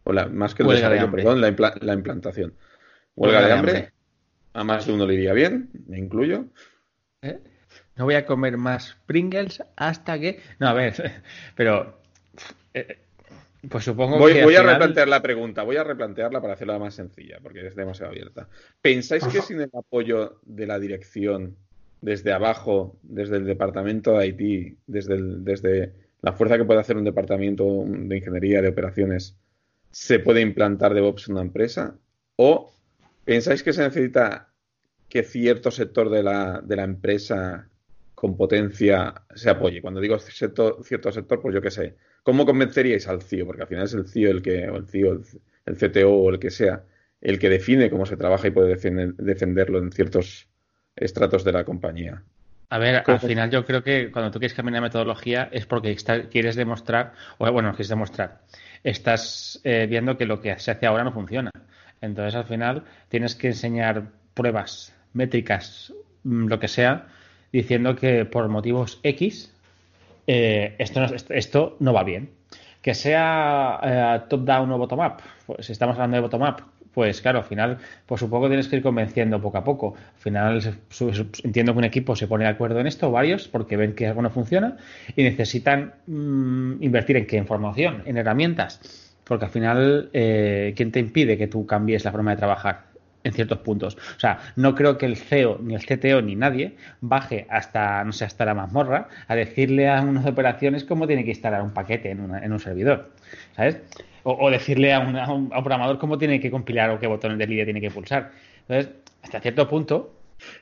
O la, más que el desarrollo, perdón, la, implantación. Huelga, de, hambre. A más de uno le iría bien, me incluyo. ¿Eh? No voy a comer más Pringles hasta que. No, a ver, [laughs] pero. Eh, Pues supongo Voy, que. voy a final- replantear la pregunta, voy a replantearla para hacerla más sencilla, porque es demasiado abierta. ¿Pensáis que sin el apoyo de la dirección, desde abajo, desde el departamento de IT, desde, la fuerza que puede hacer un departamento de ingeniería de operaciones, se puede implantar DevOps en una empresa? ¿O pensáis que se necesita que cierto sector de la, empresa con potencia se apoye? Cuando digo cierto sector, pues yo qué sé. ¿Cómo convenceríais al CIO? Porque al final es el CIO el que, o el CIO, el, el CTO o el que sea, el que define cómo se trabaja y puede defender- defenderlo en ciertos estratos de la compañía. A ver, al final yo creo que cuando tú quieres cambiar la metodología es porque está- quieres demostrar, o bueno, quieres demostrar, estás eh, viendo que lo que se hace ahora no funciona. Entonces al final tienes que enseñar pruebas, métricas, mm, lo que sea, diciendo que por motivos X eh, esto, no, esto- esto no va bien. Que sea eh, top-down o bottom-up, pues si estamos hablando de bottom-up, pues claro, al final, pues supongo que tienes que ir convenciendo poco a poco. Al final entiendo que un equipo se pone de acuerdo en esto, varios, porque ven que algo no funciona y necesitan mm, invertir en qué, en formación, en herramientas. Porque al final, eh, ¿quién te impide que tú cambies la forma de trabajar? en ciertos puntos. O sea, no creo que el CEO, ni el CTO, ni nadie baje hasta, no sé, hasta la mazmorra a decirle a unas operaciones cómo tiene que instalar un paquete en, una- en un servidor. ¿Sabes? O, o decirle a, una- a un, a un programador cómo tiene que compilar o qué botones de línea tiene que pulsar. Entonces, hasta cierto punto,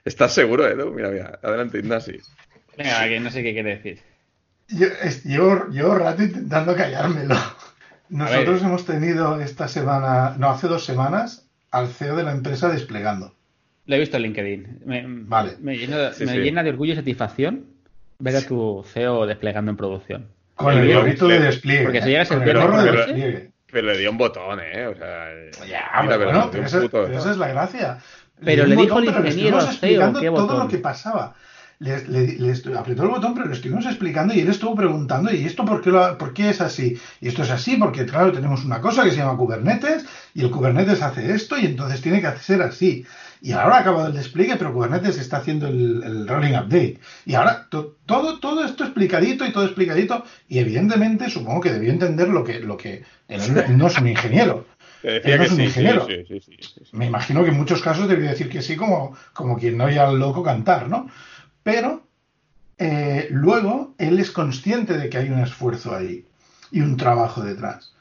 ¿Estás seguro, Edu? Mira, mira, adelante, Ignasi. venga, que no sé qué quiere decir. Yo, es- llevo, llevo rato intentando callármelo. Nosotros hemos tenido esta semana, no, hace dos semanas, al CEO de la empresa desplegando. Lo he visto en LinkedIn. Me, Vale. me llena, Sí, me sí. llena de orgullo y satisfacción ver a tu CEO desplegando en producción. Con el gorrito de despliegue. porque si ¿eh? llegas Con el el viernes gorro por de despliegue. Pero le dio un botón, ¿eh? O sea, Ya, mira, pero bueno, le pero esa, puto pero esa es la gracia. Pero le un dijo el pero le ingeniero explicando ¿qué todo botón? lo que pasaba. Le, le- le apretó el botón, pero le estuvimos explicando y él estuvo preguntando, ¿y esto por qué, lo- por qué es así? Y esto es así porque, claro, tenemos una cosa que se llama Kubernetes y el Kubernetes hace esto y entonces tiene que ser así. Y ahora ha acabado el despliegue, pero Kubernetes está haciendo el, el rolling update. Y ahora to- todo, todo esto explicadito y todo explicadito. Y evidentemente supongo que debió entender lo que, lo que él no es un ingeniero. decía Él no que es un sí, ingeniero. sí, sí. Me imagino que en muchos casos debería decir que sí, como, como quien no oye al loco cantar, ¿no? Pero eh, luego él es consciente de que hay un esfuerzo ahí y un trabajo detrás.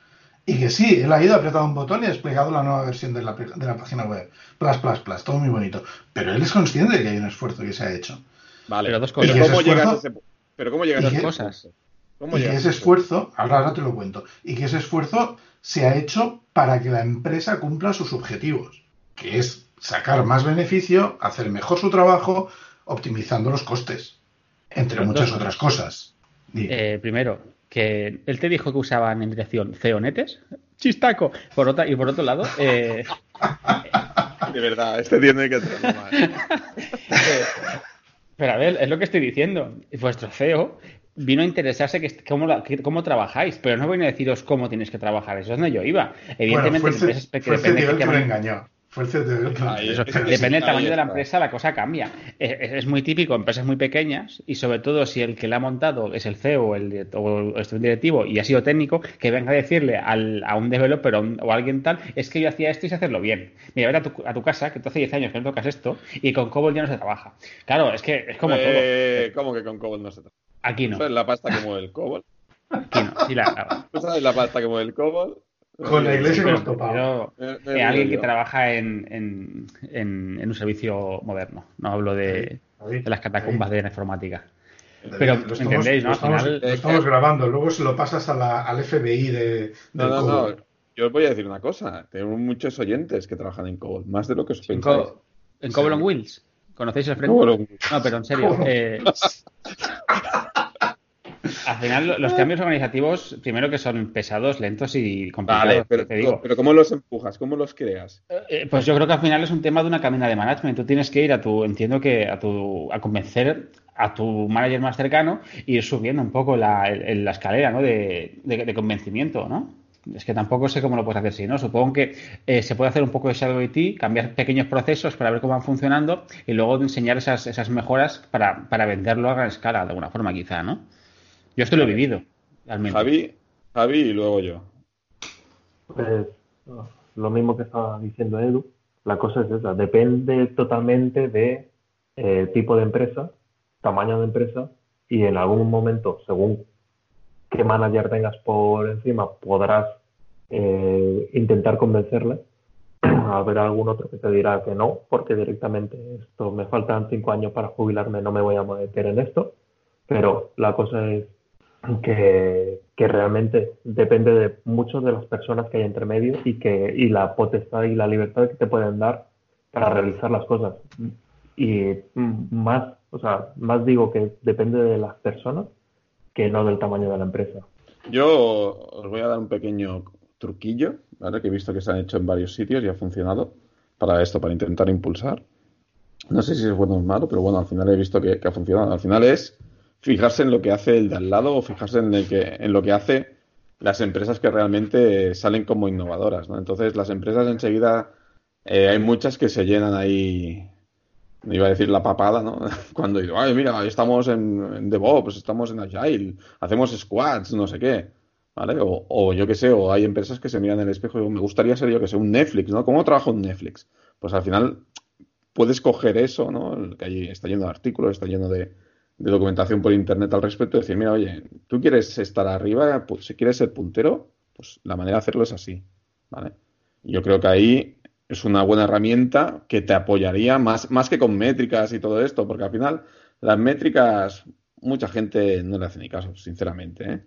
Y que sí, él ha ido, ha apretado un botón y ha desplegado la nueva versión de la, de la página web. Plus, plus, plus, todo muy bonito. Pero él es consciente de que hay un esfuerzo que se ha hecho. Vale, Pero dos pero cosas. ¿cómo ¿Y ese llegas a esfuerzo? ese Pero ¿cómo llegas ¿Y a qué ese cosas? ¿Cómo Y que ese a esfuerzo, ahora, ahora te lo cuento, y que ese esfuerzo se ha hecho para que la empresa cumpla sus objetivos, que es sacar más beneficio, hacer mejor su trabajo, optimizando los costes, entre Pero muchas dos- otras cosas. Eh, primero, que él te dijo que usaban en dirección ceonetes. Chistaco. Por otra, y por otro lado, eh, De verdad, este tiene que tenerlo más. [laughs] eh, pero a ver, es lo que estoy diciendo. Vuestro CEO vino a interesarse que, cómo, la- que- cómo trabajáis, pero no vino a deciros cómo tenéis que trabajar. Eso es donde yo iba. bueno, Evidentemente, empresas pe- que que que engañó. Fue el CTO el que lo Ahí, engañó. es que Depende del tamaño de la empresa, la cosa cambia. Es, muy típico, empresas muy pequeñas, y sobre todo si el que la ha montado es el CEO o el, o el directivo y ha sido técnico, que venga a decirle al- a un developer o, un- o a alguien tal, es que yo hacía esto y sé hacerlo bien. Mira, ver a tu, a tu casa, que tú hace 10 años que no tocas esto, y con Cobol ya no se trabaja. Claro, es que es como Eh, ¿Cómo que con Cobol no se todo. Aquí no, ¿Sabes la pasta que mueve el Cobol? aquí no. Sí la graba. ¿Tú sabes la pasta que mueve el Cobol? Con la iglesia nos me eh, río alguien que trabaja en, en, en- en un servicio moderno. No hablo de, Ahí, de las catacumbas de la informática. pero Lo estamos- entendéis, ¿no? Lo Al estamos, final- lo estamos grabando, luego se lo pasas a la- al FBI de, No, del no, Cobol. no. Yo os voy a decir una cosa. Tenemos muchos oyentes que trabajan en Cobol, más de lo que os En, pensáis. En Cobble on Wheels. ¿Conocéis el frente? Cobol on- No, pero en serio. eh, al final, lo- los cambios organizativos, primero que son pesados, lentos y complicados. Vale, pero, te digo. pero ¿cómo los empujas? ¿Cómo los creas? Eh, Pues yo creo que al final es un tema de una cadena de management. Tú tienes que ir a tu, entiendo que a tu, a convencer a tu manager más cercano e ir subiendo un poco la, el- la escalera, ¿no? De, de- de convencimiento, ¿no? Es que tampoco sé cómo lo puedes hacer si no. Supongo que eh, se puede hacer un poco de Shadow IT, cambiar pequeños procesos para ver cómo van funcionando y luego enseñar esas, esas mejoras para, para venderlo a gran escala, de alguna forma, quizá, ¿no? Yo esto lo he vivido, realmente. Javi, Javi y luego yo. Pues lo mismo que estaba diciendo Edu, la cosa es esa, depende totalmente de eh, tipo de empresa, tamaño de empresa y en algún momento, según qué manager tengas por encima, podrás eh, intentar convencerle. [clears throat] Habrá algún otro que te dirá que no, porque directamente esto me faltan cinco años para jubilarme, no me voy a meter en esto. Pero la cosa es que, que realmente depende de muchas de las personas que hay entre medio y, que, y la potestad y la libertad que te pueden dar para realizar las cosas. Y más, o sea, más digo que depende de las personas que no del tamaño de la empresa. Yo os voy a dar un pequeño truquillo, ¿vale? Que he visto que se han hecho en varios sitios y ha funcionado para esto, para intentar impulsar. No sé si es bueno o malo, pero bueno, al final he visto que, que ha funcionado. Al final es fijarse en lo que hace el de al lado o fijarse en, el que, en lo que hace las empresas que realmente salen como innovadoras, ¿no? Entonces, las empresas enseguida, eh, hay muchas que se llenan ahí, iba a decir la papada, ¿no? [laughs] Cuando digo, ay, mira, estamos en, en DevOps, estamos en Agile, hacemos squads, no sé qué, ¿vale? O, o yo qué sé, o hay empresas que se miran en el espejo y digo, me gustaría ser yo que sé, un Netflix, ¿no? ¿Cómo trabajo un Netflix? Pues al final puedes coger eso, ¿no? Que allí está lleno de artículos, está lleno de, de documentación por internet al respecto, decir, mira, oye, tú quieres estar arriba, pues, si quieres ser puntero, pues la manera de hacerlo es así, ¿vale? Yo creo que ahí es una buena herramienta que te apoyaría más, más que con métricas y todo esto, porque al final las métricas mucha gente no le hace ni caso, sinceramente. ¿eh?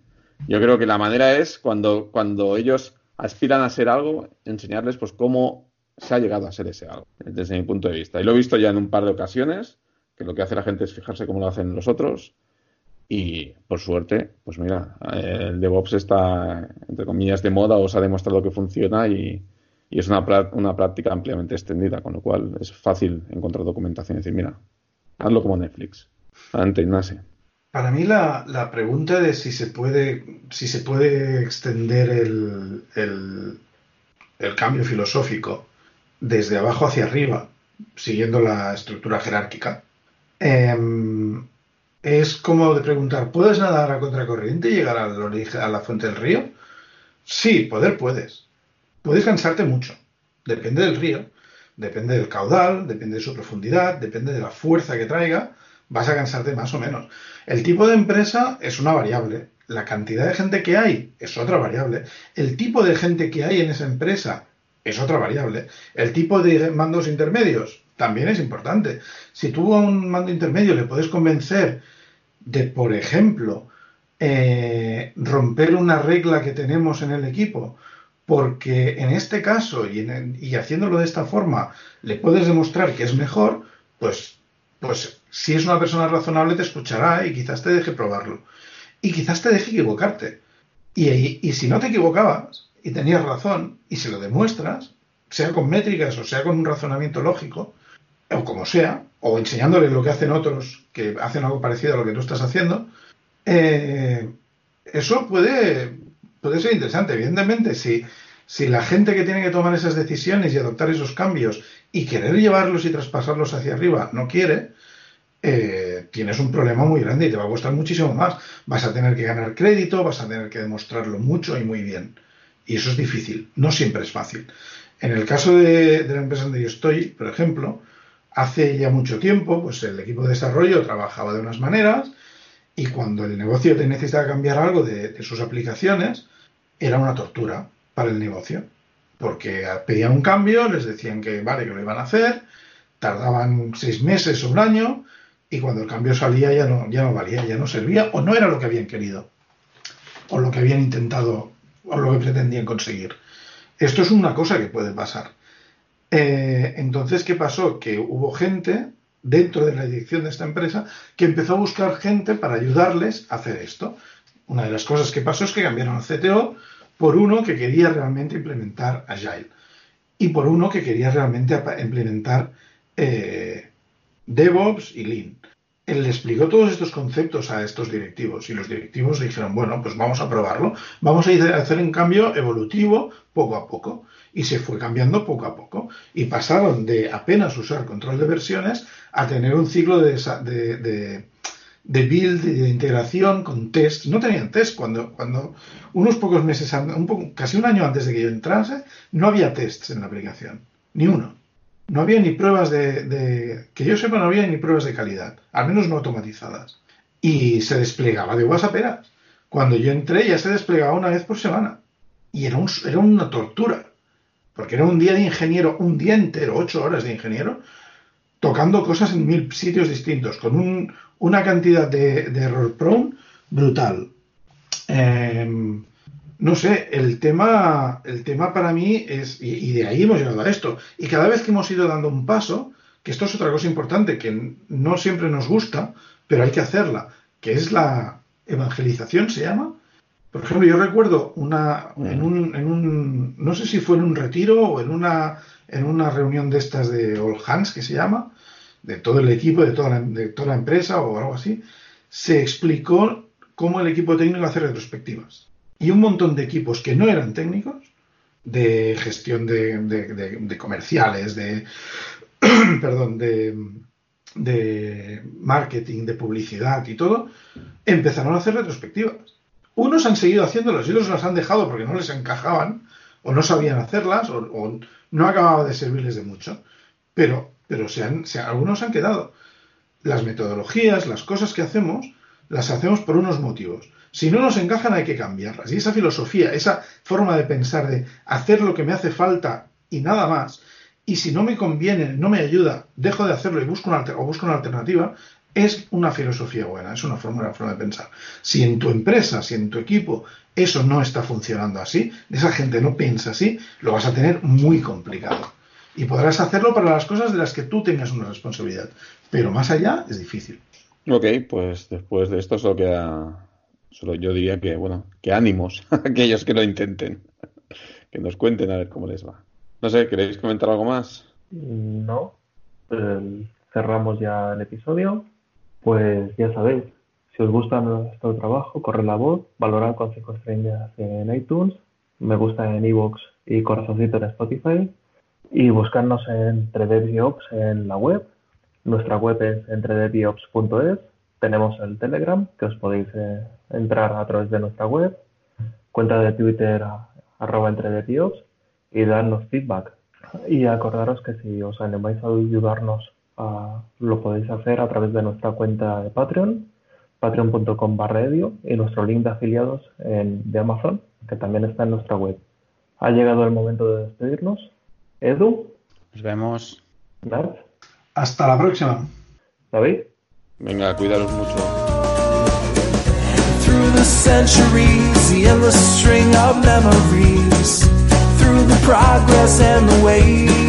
Yo creo que la manera es cuando, cuando ellos aspiran a ser algo, enseñarles pues cómo se ha llegado a ser ese algo, desde mi punto de vista. Y lo he visto ya en un par de ocasiones que lo que hace la gente es fijarse cómo lo hacen los otros. Y por suerte, pues mira, el DevOps está, entre comillas, de moda, os ha demostrado que funciona y, es una, una práctica ampliamente extendida, con lo cual es fácil encontrar documentación y decir, mira, hazlo como Netflix. Adelante, Ignacio. Para mí la, la, pregunta de si se puede, si se puede extender el, el cambio filosófico desde abajo hacia arriba, siguiendo la estructura jerárquica, eh, es como de preguntar, ¿puedes nadar a contracorriente y llegar al origen, a la fuente del río? Sí, poder puedes. Puedes cansarte mucho. Depende del río, depende del caudal, depende de su profundidad, depende de la fuerza que traiga, vas a cansarte más o menos. El tipo de empresa es una variable. La cantidad de gente que hay es otra variable. El tipo de gente que hay en esa empresa es otra variable. El tipo de mandos intermedios también es importante. Si tú a un mando intermedio le puedes convencer de, por ejemplo, eh, romper una regla que tenemos en el equipo, porque en este caso y, en, y, haciéndolo de esta forma le puedes demostrar que es mejor, pues, pues si es una persona razonable te escuchará y quizás te deje probarlo. Y quizás te deje equivocarte. Y, y, y si no te equivocabas y tenías razón y se lo demuestras, sea con métricas o sea con un razonamiento lógico, o como sea, o enseñándole lo que hacen otros que hacen algo parecido a lo que tú estás haciendo, eh, eso puede, puede ser interesante. Evidentemente, si, si la gente que tiene que tomar esas decisiones y adoptar esos cambios y querer llevarlos y traspasarlos hacia arriba no quiere, eh, tienes un problema muy grande y te va a costar muchísimo más. Vas a tener que ganar crédito, vas a tener que demostrarlo mucho y muy bien. Y eso es difícil, no siempre es fácil. En el caso de, de la empresa donde yo estoy, por ejemplo, hace ya mucho tiempo, pues el equipo de desarrollo trabajaba de unas maneras y cuando el negocio necesitaba cambiar algo de, de, sus aplicaciones, era una tortura para el negocio. Porque pedían un cambio, les decían que vale, que lo iban a hacer, tardaban seis meses o un año, y cuando el cambio salía ya no, ya no valía, ya no servía, o no era lo que habían querido, o lo que habían intentado, o lo que pretendían conseguir. Esto es una cosa que puede pasar. Eh, entonces, ¿qué pasó? Que hubo gente dentro de la dirección de esta empresa que empezó a buscar gente para ayudarles a hacer esto. Una de las cosas que pasó es que cambiaron al CTO por uno que quería realmente implementar Agile y por uno que quería realmente implementar eh, DevOps y Lean. Él le explicó todos estos conceptos a estos directivos y los directivos dijeron, bueno, pues vamos a probarlo, vamos a hacer un cambio evolutivo poco a poco y se fue cambiando poco a poco. Y pasaron de apenas usar control de versiones a tener un ciclo de, de, de, de build, de integración con test. No tenían test cuando, cuando unos pocos meses, un poco, casi un año antes de que yo entrase, no había tests en la aplicación. Ni uno. No había ni pruebas de, que yo sepa, no había ni pruebas de calidad, al menos no automatizadas. Y se desplegaba de WhatsApp. Cuando yo entré ya se desplegaba una vez por semana. Y era, un, era una tortura. Porque era un día de ingeniero, un día entero, ocho horas de ingeniero, tocando cosas en mil sitios distintos, con un, una cantidad de, error prone brutal. Eh, no sé, el tema, el tema para mí es, y, de ahí hemos llegado a esto, y cada vez que hemos ido dando un paso, que esto es otra cosa importante, que no siempre nos gusta, pero hay que hacerla, que es la evangelización, se llama. Por ejemplo, yo recuerdo una, en un, en un, no sé si fue en un retiro o en una, en una reunión de estas de All Hands, que se llama, de todo el equipo, de toda la, de toda la empresa o algo así, se explicó cómo el equipo técnico hace retrospectivas. Y un montón de equipos que no eran técnicos, de gestión de, de, de, de comerciales, de, [clears throat] perdón, de, de marketing, de publicidad y todo, empezaron a hacer retrospectivas. Unos han seguido haciéndolas y otros las han dejado porque no les encajaban o no sabían hacerlas o, no acababa de servirles de mucho. Pero, pero se han, se, algunos han quedado. Las metodologías, las cosas que hacemos, las hacemos por unos motivos. Si no nos encajan hay que cambiarlas. Y esa filosofía, esa forma de pensar de hacer lo que me hace falta y nada más, y si no me conviene, no me ayuda, dejo de hacerlo y busco una, o busco una alternativa, es una filosofía buena, es una forma, una forma de pensar. Si en tu empresa, si en tu equipo eso no está funcionando así, esa gente no piensa así, lo vas a tener muy complicado. Y podrás hacerlo para las cosas de las que tú tengas una responsabilidad. Pero más allá es difícil. Ok, pues después de esto solo queda. Solo yo diría que, bueno, que ánimos [laughs] a aquellos que lo intenten. que nos cuenten a ver cómo les va. No sé, ¿queréis comentar algo más? No. Eh, cerramos ya el episodio. Pues ya sabéis, si os gusta nuestro trabajo, corre la voz, valorad con 5 estrellas en iTunes, me gusta en iVoox y corazoncito en Spotify y buscarnos en 3DevOps en la web. Nuestra web es entredeviops.es. Tenemos el Telegram, que os podéis eh, entrar a través de nuestra web. Cuenta de Twitter, arroba y darnos feedback. Y acordaros que si os animáis a ayudarnos, uh, lo podéis hacer a través de nuestra cuenta de Patreon, patreon.com barra edio, y nuestro link de afiliados en, de Amazon, que también está en nuestra web. Ha llegado el momento de despedirnos. Edu. Nos vemos. Nart. Hasta la próxima. David. Venga, cuidaros mucho. Through the centuries, the endless string of memories. Through the progress and the waste.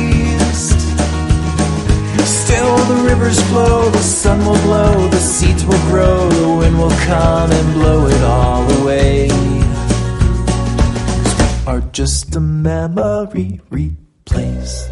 The rivers flow, the sun will blow, the seeds will grow, the wind will come and blow it all away. 'Cause we are just a memory replaced.